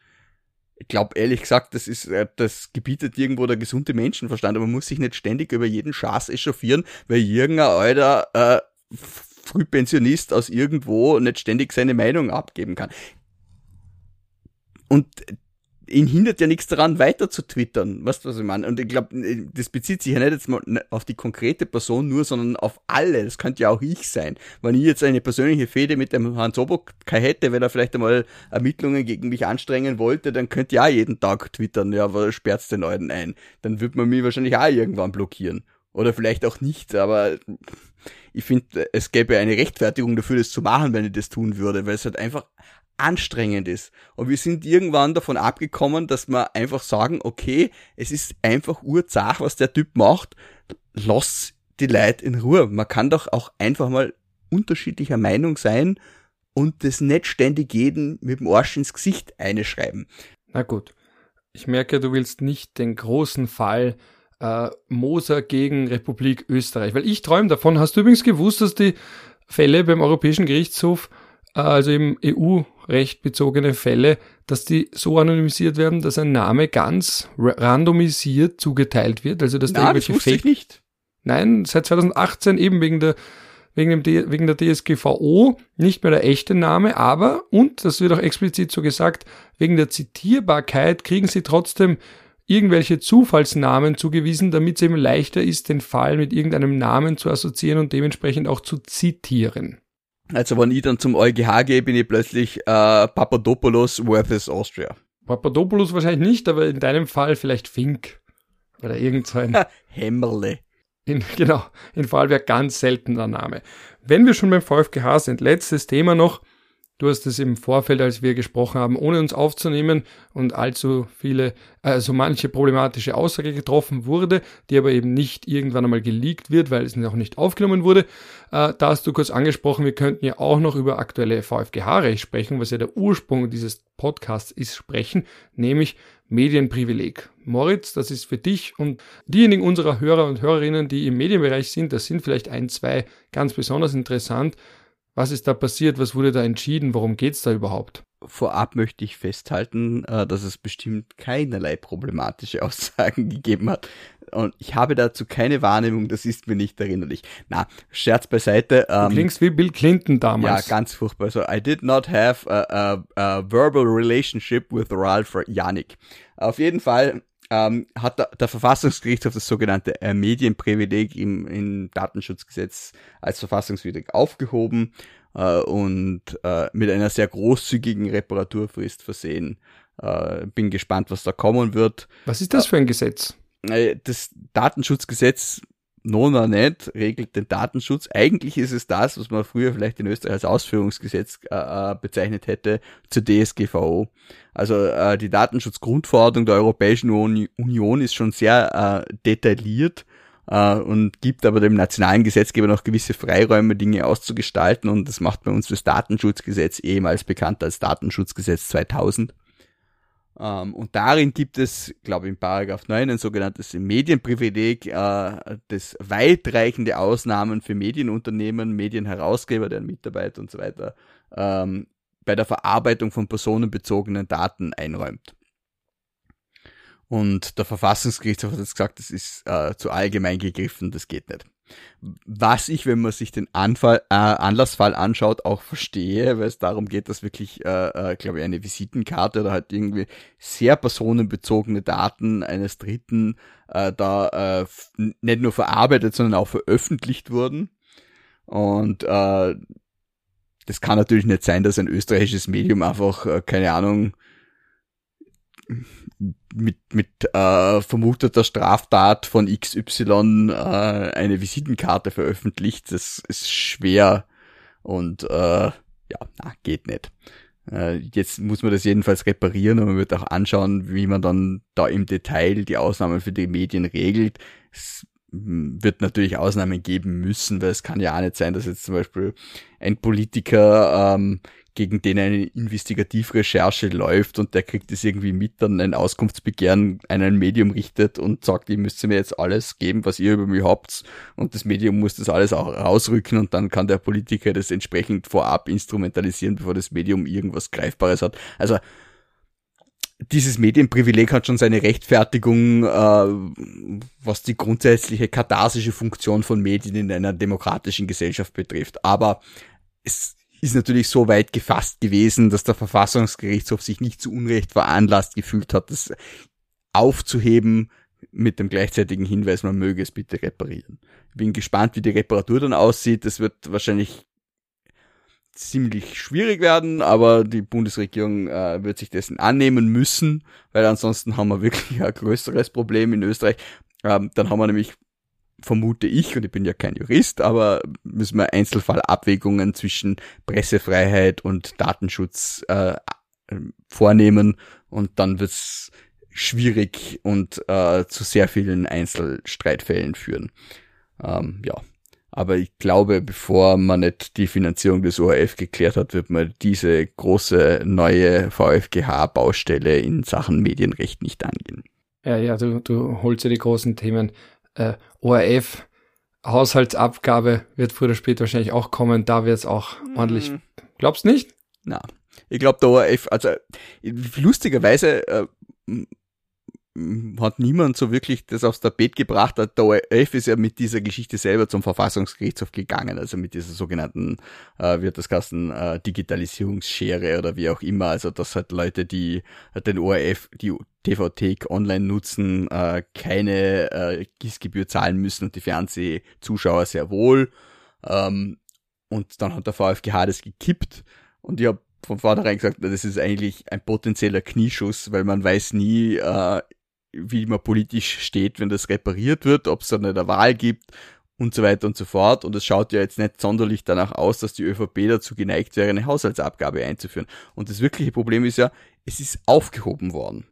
ich glaube ehrlich gesagt, das ist, äh, das gebietet irgendwo der gesunde Menschenverstand, aber man muss sich nicht ständig über jeden Schaß echauffieren, weil irgendein alter äh, Frühpensionist aus irgendwo nicht ständig seine Meinung abgeben kann. Und ihn hindert ja nichts daran, weiter zu twittern. Weißt du, was ich meine? Und ich glaube, das bezieht sich ja nicht jetzt mal auf die konkrete Person nur, sondern auf alle. Das könnte ja auch ich sein. Wenn ich jetzt eine persönliche Fehde mit dem Hans Obok hätte, wenn er vielleicht einmal Ermittlungen gegen mich anstrengen wollte, dann könnte ja jeden Tag twittern, ja, aber sperrt's den Leuten ein. Dann wird man mich wahrscheinlich auch irgendwann blockieren. Oder vielleicht auch nicht, aber ich finde, es gäbe eine Rechtfertigung dafür, das zu machen, wenn ich das tun würde, weil es halt einfach anstrengend ist. Und wir sind irgendwann davon abgekommen, dass wir einfach sagen, okay, es ist einfach urzach, was der Typ macht. Lass die Leute in Ruhe. Man kann doch auch einfach mal unterschiedlicher Meinung sein und das nicht ständig jeden mit dem Arsch ins Gesicht einschreiben. Na gut. Ich merke, du willst nicht den großen Fall äh, Moser gegen Republik Österreich, weil ich träume davon. Hast du übrigens gewusst, dass die Fälle beim Europäischen Gerichtshof, also im EU-Recht bezogene Fälle, dass die so anonymisiert werden, dass ein Name ganz randomisiert zugeteilt wird? Also dass Na, da irgendwelche das Fake. nicht. Nein, seit 2018 eben wegen der wegen, dem, wegen der DSGVO nicht mehr der echte Name, aber, und das wird auch explizit so gesagt, wegen der Zitierbarkeit kriegen sie trotzdem irgendwelche Zufallsnamen zugewiesen, damit es eben leichter ist, den Fall mit irgendeinem Namen zu assoziieren und dementsprechend auch zu zitieren. Also wenn ich dann zum EuGH gehe, bin ich plötzlich äh, Papadopoulos versus Austria. Papadopoulos wahrscheinlich nicht, aber in deinem Fall vielleicht Fink. Oder irgend so ein... Hämmerle. In, genau, in Vorarlberg ganz seltener Name. Wenn wir schon beim VfGH sind, letztes Thema noch. Du hast es im Vorfeld, als wir gesprochen haben, ohne uns aufzunehmen und allzu viele, also manche problematische Aussage getroffen wurde, die aber eben nicht irgendwann einmal geleakt wird, weil es noch nicht aufgenommen wurde. Äh, da hast du kurz angesprochen, wir könnten ja auch noch über aktuelle VfGH-Recht sprechen, was ja der Ursprung dieses Podcasts ist, sprechen, nämlich Medienprivileg. Moritz, das ist für dich und diejenigen unserer Hörer und Hörerinnen, die im Medienbereich sind, das sind vielleicht ein, zwei ganz besonders interessant. Was ist da passiert? Was wurde da entschieden? Worum geht's da überhaupt? Vorab möchte ich festhalten, äh, dass es bestimmt keinerlei problematische Aussagen gegeben hat. Und ich habe dazu keine Wahrnehmung, das ist mir nicht erinnerlich. Na, Scherz beiseite. Ähm, du klingst wie Bill Clinton damals. Ja, ganz furchtbar. So, I did not have a, a, a verbal relationship with Ralph Janik. Auf jeden Fall ähm, hat der, der Verfassungsgerichtshof das sogenannte äh, Medienprivileg im, im Datenschutzgesetz als verfassungswidrig aufgehoben äh, und äh, mit einer sehr großzügigen Reparaturfrist versehen. Äh, bin gespannt, was da kommen wird. Was ist das für ein Gesetz? Äh, das Datenschutzgesetz Nona nicht regelt den Datenschutz. Eigentlich ist es das, was man früher vielleicht in Österreich als Ausführungsgesetz äh, äh bezeichnet hätte, zur DSGVO. Also äh, die Datenschutzgrundverordnung der Europäischen Union ist schon sehr äh, detailliert äh, und gibt aber dem nationalen Gesetzgeber noch gewisse Freiräume, Dinge auszugestalten und das macht bei uns das Datenschutzgesetz ehemals bekannt als Datenschutzgesetz 2000. Ähm, und darin gibt es, glaube ich, in Paragraph 9 ein sogenanntes Medienprivileg, äh, das weitreichende Ausnahmen für Medienunternehmen, Medienherausgeber, deren Mitarbeiter und so weiter ähm, bei der Verarbeitung von personenbezogenen Daten einräumt. Und der Verfassungsgerichtshof hat jetzt gesagt, das ist äh, zu allgemein gegriffen, das geht nicht. Was ich, wenn man sich den Anfall, äh, Anlassfall anschaut, auch verstehe, weil es darum geht, dass wirklich, äh, äh, glaube ich, eine Visitenkarte oder halt irgendwie sehr personenbezogene Daten eines Dritten äh, da äh, nicht nur verarbeitet, sondern auch veröffentlicht wurden. Und äh, das kann natürlich nicht sein, dass ein österreichisches Medium einfach, äh, keine Ahnung, mit, mit äh, vermuteter Straftat von XY äh, eine Visitenkarte veröffentlicht. Das ist schwer und äh, ja, na, geht nicht. Äh, jetzt muss man das jedenfalls reparieren und man wird auch anschauen, wie man dann da im Detail die Ausnahmen für die Medien regelt. Es wird natürlich Ausnahmen geben müssen, weil es kann ja auch nicht sein, dass jetzt zum Beispiel ein Politiker ähm, gegen den eine Investigativrecherche läuft und der kriegt es irgendwie mit, dann ein Auskunftsbegehren an ein Medium richtet und sagt, ihr müsst mir jetzt alles geben, was ihr über mich habt und das Medium muss das alles auch rausrücken und dann kann der Politiker das entsprechend vorab instrumentalisieren, bevor das Medium irgendwas Greifbares hat. Also dieses Medienprivileg hat schon seine Rechtfertigung, äh, was die grundsätzliche katharsische Funktion von Medien in einer demokratischen Gesellschaft betrifft. Aber es ist natürlich so weit gefasst gewesen, dass der Verfassungsgerichtshof sich nicht zu Unrecht veranlasst gefühlt hat, das aufzuheben mit dem gleichzeitigen Hinweis, man möge es bitte reparieren. Bin gespannt, wie die Reparatur dann aussieht. Das wird wahrscheinlich ziemlich schwierig werden, aber die Bundesregierung äh, wird sich dessen annehmen müssen, weil ansonsten haben wir wirklich ein größeres Problem in Österreich. Ähm, dann haben wir nämlich vermute ich, und ich bin ja kein Jurist, aber müssen wir Einzelfallabwägungen zwischen Pressefreiheit und Datenschutz äh, vornehmen und dann wird's schwierig und äh, zu sehr vielen Einzelstreitfällen führen. Ähm, ja, Aber ich glaube, bevor man nicht die Finanzierung des ORF geklärt hat, wird man diese große neue VfGH-Baustelle in Sachen Medienrecht nicht angehen. Ja, ja, du, du holst ja die großen Themen. Äh, ORF, Haushaltsabgabe wird früher oder später wahrscheinlich auch kommen. Da wird es auch hm. ordentlich. Glaubst nicht? Na, ich glaube, der ORF, also lustigerweise äh, hat niemand so wirklich das aufs Tapet gebracht. Der ORF ist ja mit dieser Geschichte selber zum Verfassungsgerichtshof gegangen, also mit dieser sogenannten, äh, wird das Kasten, äh, Digitalisierungsschere oder wie auch immer. Also dass halt Leute, die den ORF, die TV-Thek online nutzen, äh, keine äh, Gießgebühr zahlen müssen und die Fernsehzuschauer sehr wohl. Ähm, und dann hat der VfGH das gekippt und ich habe von vornherein gesagt, das ist eigentlich ein potenzieller Knieschuss, weil man weiß nie, äh, wie man politisch steht, wenn das repariert wird, ob es dann eine Wahl gibt und so weiter und so fort. Und es schaut ja jetzt nicht sonderlich danach aus, dass die ÖVP dazu geneigt wäre, eine Haushaltsabgabe einzuführen. Und das wirkliche Problem ist ja, es ist aufgehoben worden.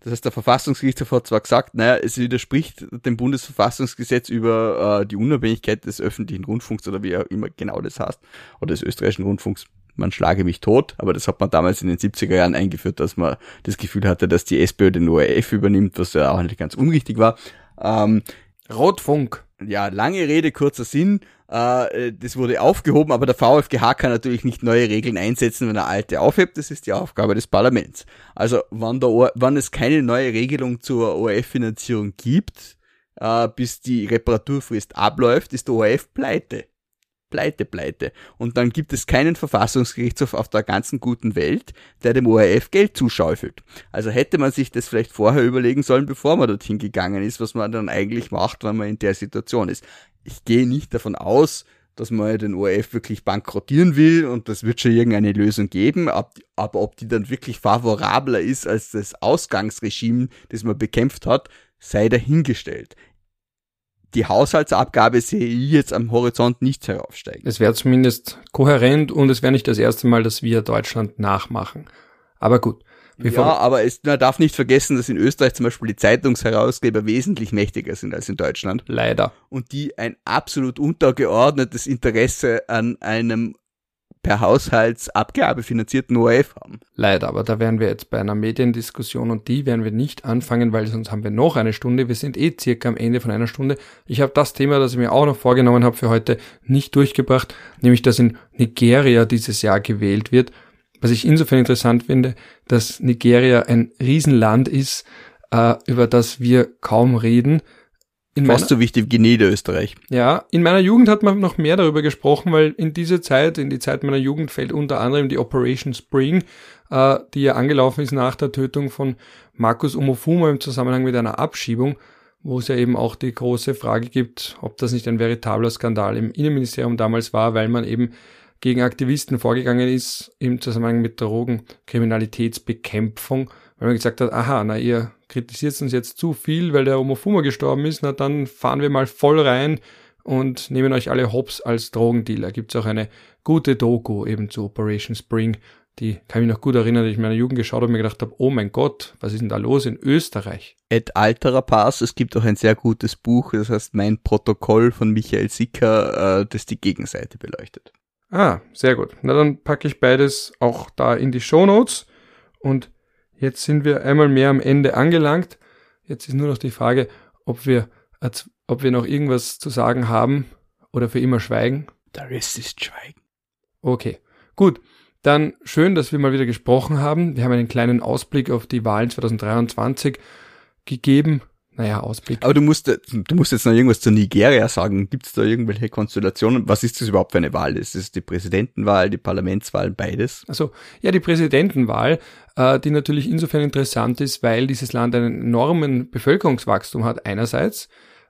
Das heißt, der Verfassungsgerichtshof hat zwar gesagt, naja, es widerspricht dem Bundesverfassungsgesetz über äh, die Unabhängigkeit des öffentlichen Rundfunks oder wie auch immer genau das heißt, oder des österreichischen Rundfunks, man schlage mich tot, aber das hat man damals in den 70er Jahren eingeführt, dass man das Gefühl hatte, dass die SPÖ den ORF übernimmt, was ja auch nicht ganz unrichtig war. Ähm, Rotfunk. Ja, lange Rede, kurzer Sinn. Äh, das wurde aufgehoben, aber der VfGH kann natürlich nicht neue Regeln einsetzen, wenn er alte aufhebt. Das ist die Aufgabe des Parlaments. Also, wann, der wann es keine neue Regelung zur ORF-Finanzierung gibt, äh, bis die Reparaturfrist abläuft, ist der ORF pleite. Pleite, Pleite. Und dann gibt es keinen Verfassungsgerichtshof auf der ganzen guten Welt, der dem ORF Geld zuschaufelt. Also hätte man sich das vielleicht vorher überlegen sollen, bevor man dorthin gegangen ist, was man dann eigentlich macht, wenn man in der Situation ist. Ich gehe nicht davon aus, dass man den ORF wirklich bankrottieren will und das wird schon irgendeine Lösung geben, aber ob die dann wirklich favorabler ist als das Ausgangsregime, das man bekämpft hat, sei dahingestellt die Haushaltsabgabe sehe ich jetzt am Horizont nicht heraufsteigen. Es wäre zumindest kohärent und es wäre nicht das erste Mal, dass wir Deutschland nachmachen. Aber gut. Ja, aber es, man darf nicht vergessen, dass in Österreich zum Beispiel die Zeitungsherausgeber wesentlich mächtiger sind als in Deutschland. Leider. Und die ein absolut untergeordnetes Interesse an einem per Haushaltsabgabe finanzierten ORF haben. Leider, aber da wären wir jetzt bei einer Mediendiskussion und die werden wir nicht anfangen, weil sonst haben wir noch eine Stunde. Wir sind eh circa am Ende von einer Stunde. Ich habe das Thema, das ich mir auch noch vorgenommen habe für heute, nicht durchgebracht, nämlich dass in Nigeria dieses Jahr gewählt wird. Was ich insofern interessant finde, dass Nigeria ein Riesenland ist, äh, über das wir kaum reden in Fast so wichtig wie Niederösterreich. Ja, in meiner Jugend hat man noch mehr darüber gesprochen, weil in diese Zeit, in die Zeit meiner Jugend fällt unter anderem die Operation Spring, äh, die ja angelaufen ist nach der Tötung von Markus Omofuma im Zusammenhang mit einer Abschiebung, wo es ja eben auch die große Frage gibt, ob das nicht ein veritabler Skandal im Innenministerium damals war, weil man eben gegen Aktivisten vorgegangen ist im Zusammenhang mit Drogenkriminalitätsbekämpfung, weil man gesagt hat, aha, na ihr kritisiert uns jetzt zu viel, weil der Omofuma gestorben ist, na dann fahren wir mal voll rein und nehmen euch alle hops als Drogendealer. Gibt es auch eine gute Doku eben zu Operation Spring, die kann ich mich noch gut erinnern, dass ich in meiner Jugend geschaut habe und mir gedacht habe, oh mein Gott, was ist denn da los in Österreich? Et alterer Pass, es gibt auch ein sehr gutes Buch, das heißt Mein Protokoll von Michael Sicker, äh, das die Gegenseite beleuchtet. Ah, sehr gut. Na dann packe ich beides auch da in die Show Notes und Jetzt sind wir einmal mehr am Ende angelangt. Jetzt ist nur noch die Frage, ob wir, ob wir noch irgendwas zu sagen haben oder für immer schweigen. Der Rest ist Schweigen. Okay, gut. Dann schön, dass wir mal wieder gesprochen haben. Wir haben einen kleinen Ausblick auf die Wahlen 2023 gegeben naja, Ausblick. Aber du musst, du musst jetzt noch irgendwas zu Nigeria sagen. Gibt es da irgendwelche Konstellationen? Was ist das überhaupt für eine Wahl? Ist es die Präsidentenwahl, die Parlamentswahl, beides? Also ja, die Präsidentenwahl, äh, die natürlich insofern interessant ist, weil dieses Land einen enormen Bevölkerungswachstum hat einerseits,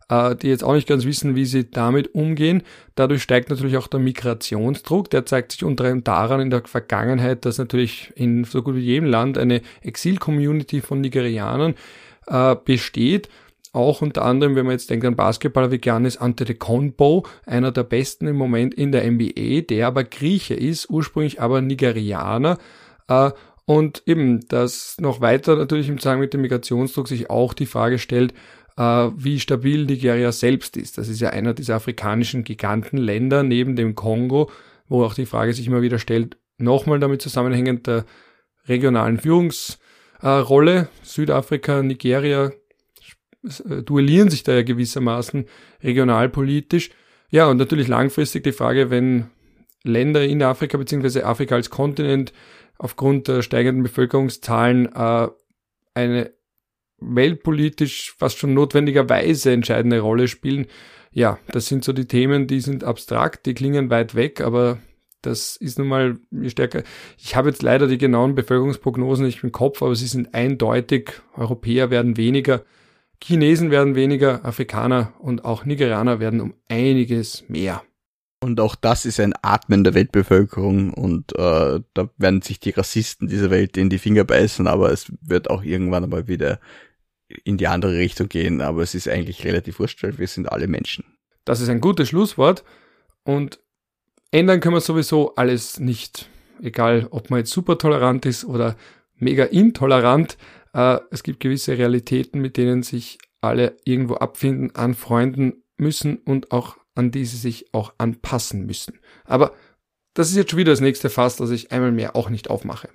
äh, die jetzt auch nicht ganz wissen, wie sie damit umgehen. Dadurch steigt natürlich auch der Migrationsdruck. Der zeigt sich unter anderem daran in der Vergangenheit, dass natürlich in so gut wie jedem Land eine Exil-Community von Nigerianern äh, besteht. Auch unter anderem, wenn man jetzt denkt an Basketballer wie Giannis Antetokounmpo, einer der besten im Moment in der NBA, der aber Grieche ist, ursprünglich aber Nigerianer. Äh, und eben, dass noch weiter natürlich im Zusammenhang mit dem Migrationsdruck sich auch die Frage stellt, äh, wie stabil Nigeria selbst ist. Das ist ja einer dieser afrikanischen Gigantenländer neben dem Kongo, wo auch die Frage sich immer wieder stellt, nochmal damit zusammenhängend der regionalen Führungsrolle. Südafrika, Nigeria äh, duellieren sich da ja gewissermaßen regionalpolitisch. Ja, und natürlich langfristig die Frage, wenn Länder in Afrika beziehungsweise Afrika als Kontinent aufgrund der steigenden Bevölkerungszahlen äh, eine weltpolitisch fast schon notwendigerweise entscheidende Rolle spielen. Ja, das sind so die Themen, die sind abstrakt, die klingen weit weg, aber das ist nun mal stärker. Ich habe jetzt leider die genauen Bevölkerungsprognosen nicht im Kopf, aber sie sind eindeutig. Europäer werden weniger, Chinesen werden weniger, Afrikaner und auch Nigerianer werden um einiges mehr. Und auch das ist ein Atmen der Weltbevölkerung und äh, da werden sich die Rassisten dieser Welt in die Finger beißen, aber es wird auch irgendwann einmal wieder in die andere Richtung gehen. Aber es ist eigentlich relativ wurscht, weil wir sind alle Menschen. Das ist ein gutes Schlusswort und ändern können wir sowieso alles nicht. Egal, ob man jetzt super tolerant ist oder mega intolerant. Äh, es gibt gewisse Realitäten, mit denen sich alle irgendwo abfinden, anfreunden müssen und auch an die sie sich auch anpassen müssen. Aber das ist jetzt schon wieder das nächste Fass, das ich einmal mehr auch nicht aufmache.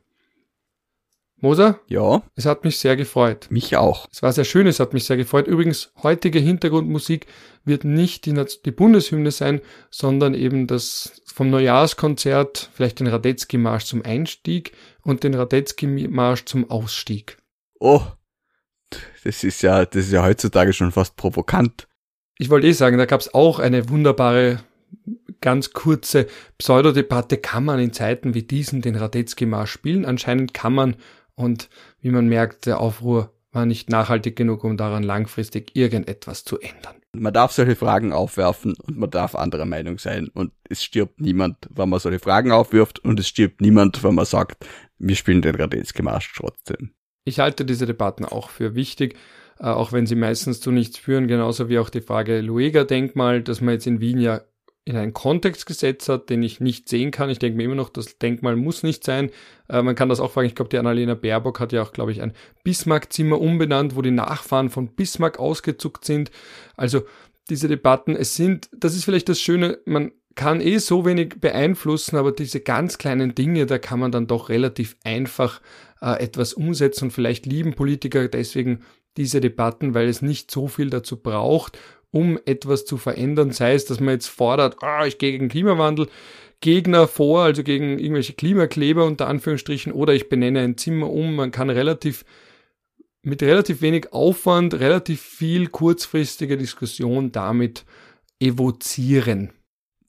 Moser? Ja. Es hat mich sehr gefreut. Mich auch. Es war sehr schön, es hat mich sehr gefreut. Übrigens, heutige Hintergrundmusik wird nicht die, die Bundeshymne sein, sondern eben das vom Neujahrskonzert, vielleicht den Radetzky-Marsch zum Einstieg und den Radetzky-Marsch zum Ausstieg. Oh, das ist ja, das ist ja heutzutage schon fast provokant ich wollte eh sagen, da gab es auch eine wunderbare, ganz kurze Pseudodebatte. Kann man in Zeiten wie diesen den Radetzky-Marsch spielen? Anscheinend kann man. Und wie man merkt, der Aufruhr war nicht nachhaltig genug, um daran langfristig irgendetwas zu ändern. Man darf solche Fragen aufwerfen und man darf anderer Meinung sein. Und es stirbt niemand, wenn man solche Fragen aufwirft und es stirbt niemand, wenn man sagt, wir spielen den Radetzky-Marsch trotzdem. Ich halte diese Debatten auch für wichtig. Äh, auch wenn sie meistens zu nichts führen, genauso wie auch die Frage Lueger-Denkmal, dass man jetzt in Wien ja in einen Kontext gesetzt hat, den ich nicht sehen kann. Ich denke mir immer noch, das Denkmal muss nicht sein. Äh, man kann das auch fragen. Ich glaube, die Annalena Baerbock hat ja auch, glaube ich, ein Bismarck-Zimmer umbenannt, wo die Nachfahren von Bismarck ausgezuckt sind. Also diese Debatten, es sind, das ist vielleicht das Schöne, man kann eh so wenig beeinflussen, aber diese ganz kleinen Dinge, da kann man dann doch relativ einfach äh, etwas umsetzen und vielleicht lieben Politiker deswegen diese Debatten, weil es nicht so viel dazu braucht, um etwas zu verändern. Sei es, dass man jetzt fordert, ah, ich gehe gegen Klimawandel, Gegner vor, also gegen irgendwelche Klimakleber unter Anführungsstrichen, oder ich benenne ein Zimmer um. Man kann relativ mit relativ wenig Aufwand relativ viel kurzfristige Diskussion damit evozieren.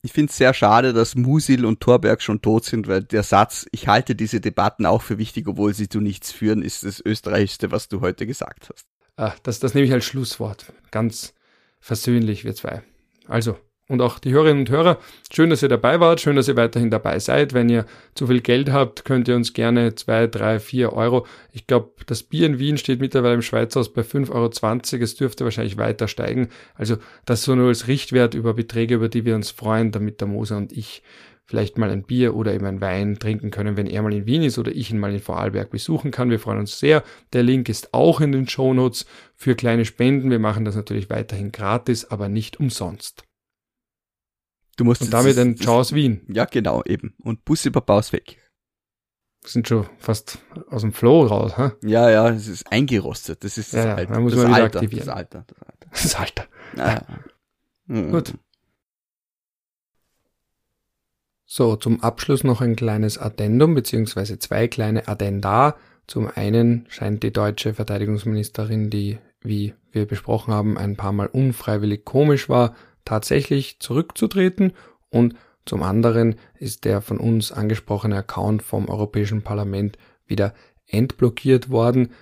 Ich finde es sehr schade, dass Musil und Thorberg schon tot sind, weil der Satz, ich halte diese Debatten auch für wichtig, obwohl sie zu nichts führen, ist das Österreichste, was du heute gesagt hast. Ah, das, das nehme ich als Schlusswort. Ganz versöhnlich, wir zwei. Also, und auch die Hörerinnen und Hörer, schön, dass ihr dabei wart, schön, dass ihr weiterhin dabei seid. Wenn ihr zu viel Geld habt, könnt ihr uns gerne zwei, drei, vier Euro. Ich glaube, das Bier in Wien steht mittlerweile im Schweizhaus bei 5,20 Euro. Es dürfte wahrscheinlich weiter steigen. Also das so nur als Richtwert über Beträge, über die wir uns freuen, damit der Moser und ich vielleicht mal ein Bier oder eben ein Wein trinken können, wenn er mal in Wien ist oder ich ihn mal in Vorarlberg besuchen kann. Wir freuen uns sehr. Der Link ist auch in den Show Notes für kleine Spenden. Wir machen das natürlich weiterhin gratis, aber nicht umsonst. Du musst Und damit ein Ciao aus Wien. Ja, genau, eben. Und Bussi Papaus weg. Wir sind schon fast aus dem Flow raus, ha? Ja, ja, es ist eingerostet. Das ist das ja, Alter. Ja, muss das, man wieder Alter aktivieren. das Alter. Das Alter. Das Alter. Ja. Mhm. Gut. So, zum Abschluss noch ein kleines Addendum, beziehungsweise zwei kleine Addenda. Zum einen scheint die deutsche Verteidigungsministerin, die, wie wir besprochen haben, ein paar Mal unfreiwillig komisch war, tatsächlich zurückzutreten und zum anderen ist der von uns angesprochene Account vom Europäischen Parlament wieder entblockiert worden.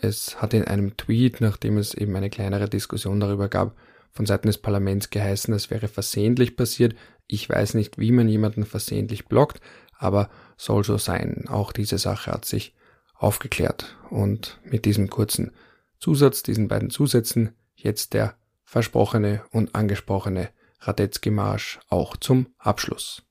Es hat in einem Tweet, nachdem es eben eine kleinere Diskussion darüber gab, von Seiten des Parlaments geheißen, es wäre versehentlich passiert. Ich weiß nicht, wie man jemanden versehentlich blockt, aber soll so sein. Auch diese Sache hat sich aufgeklärt. Und mit diesem kurzen Zusatz, diesen beiden Zusätzen, jetzt der versprochene und angesprochene Radetzky-Marsch auch zum Abschluss.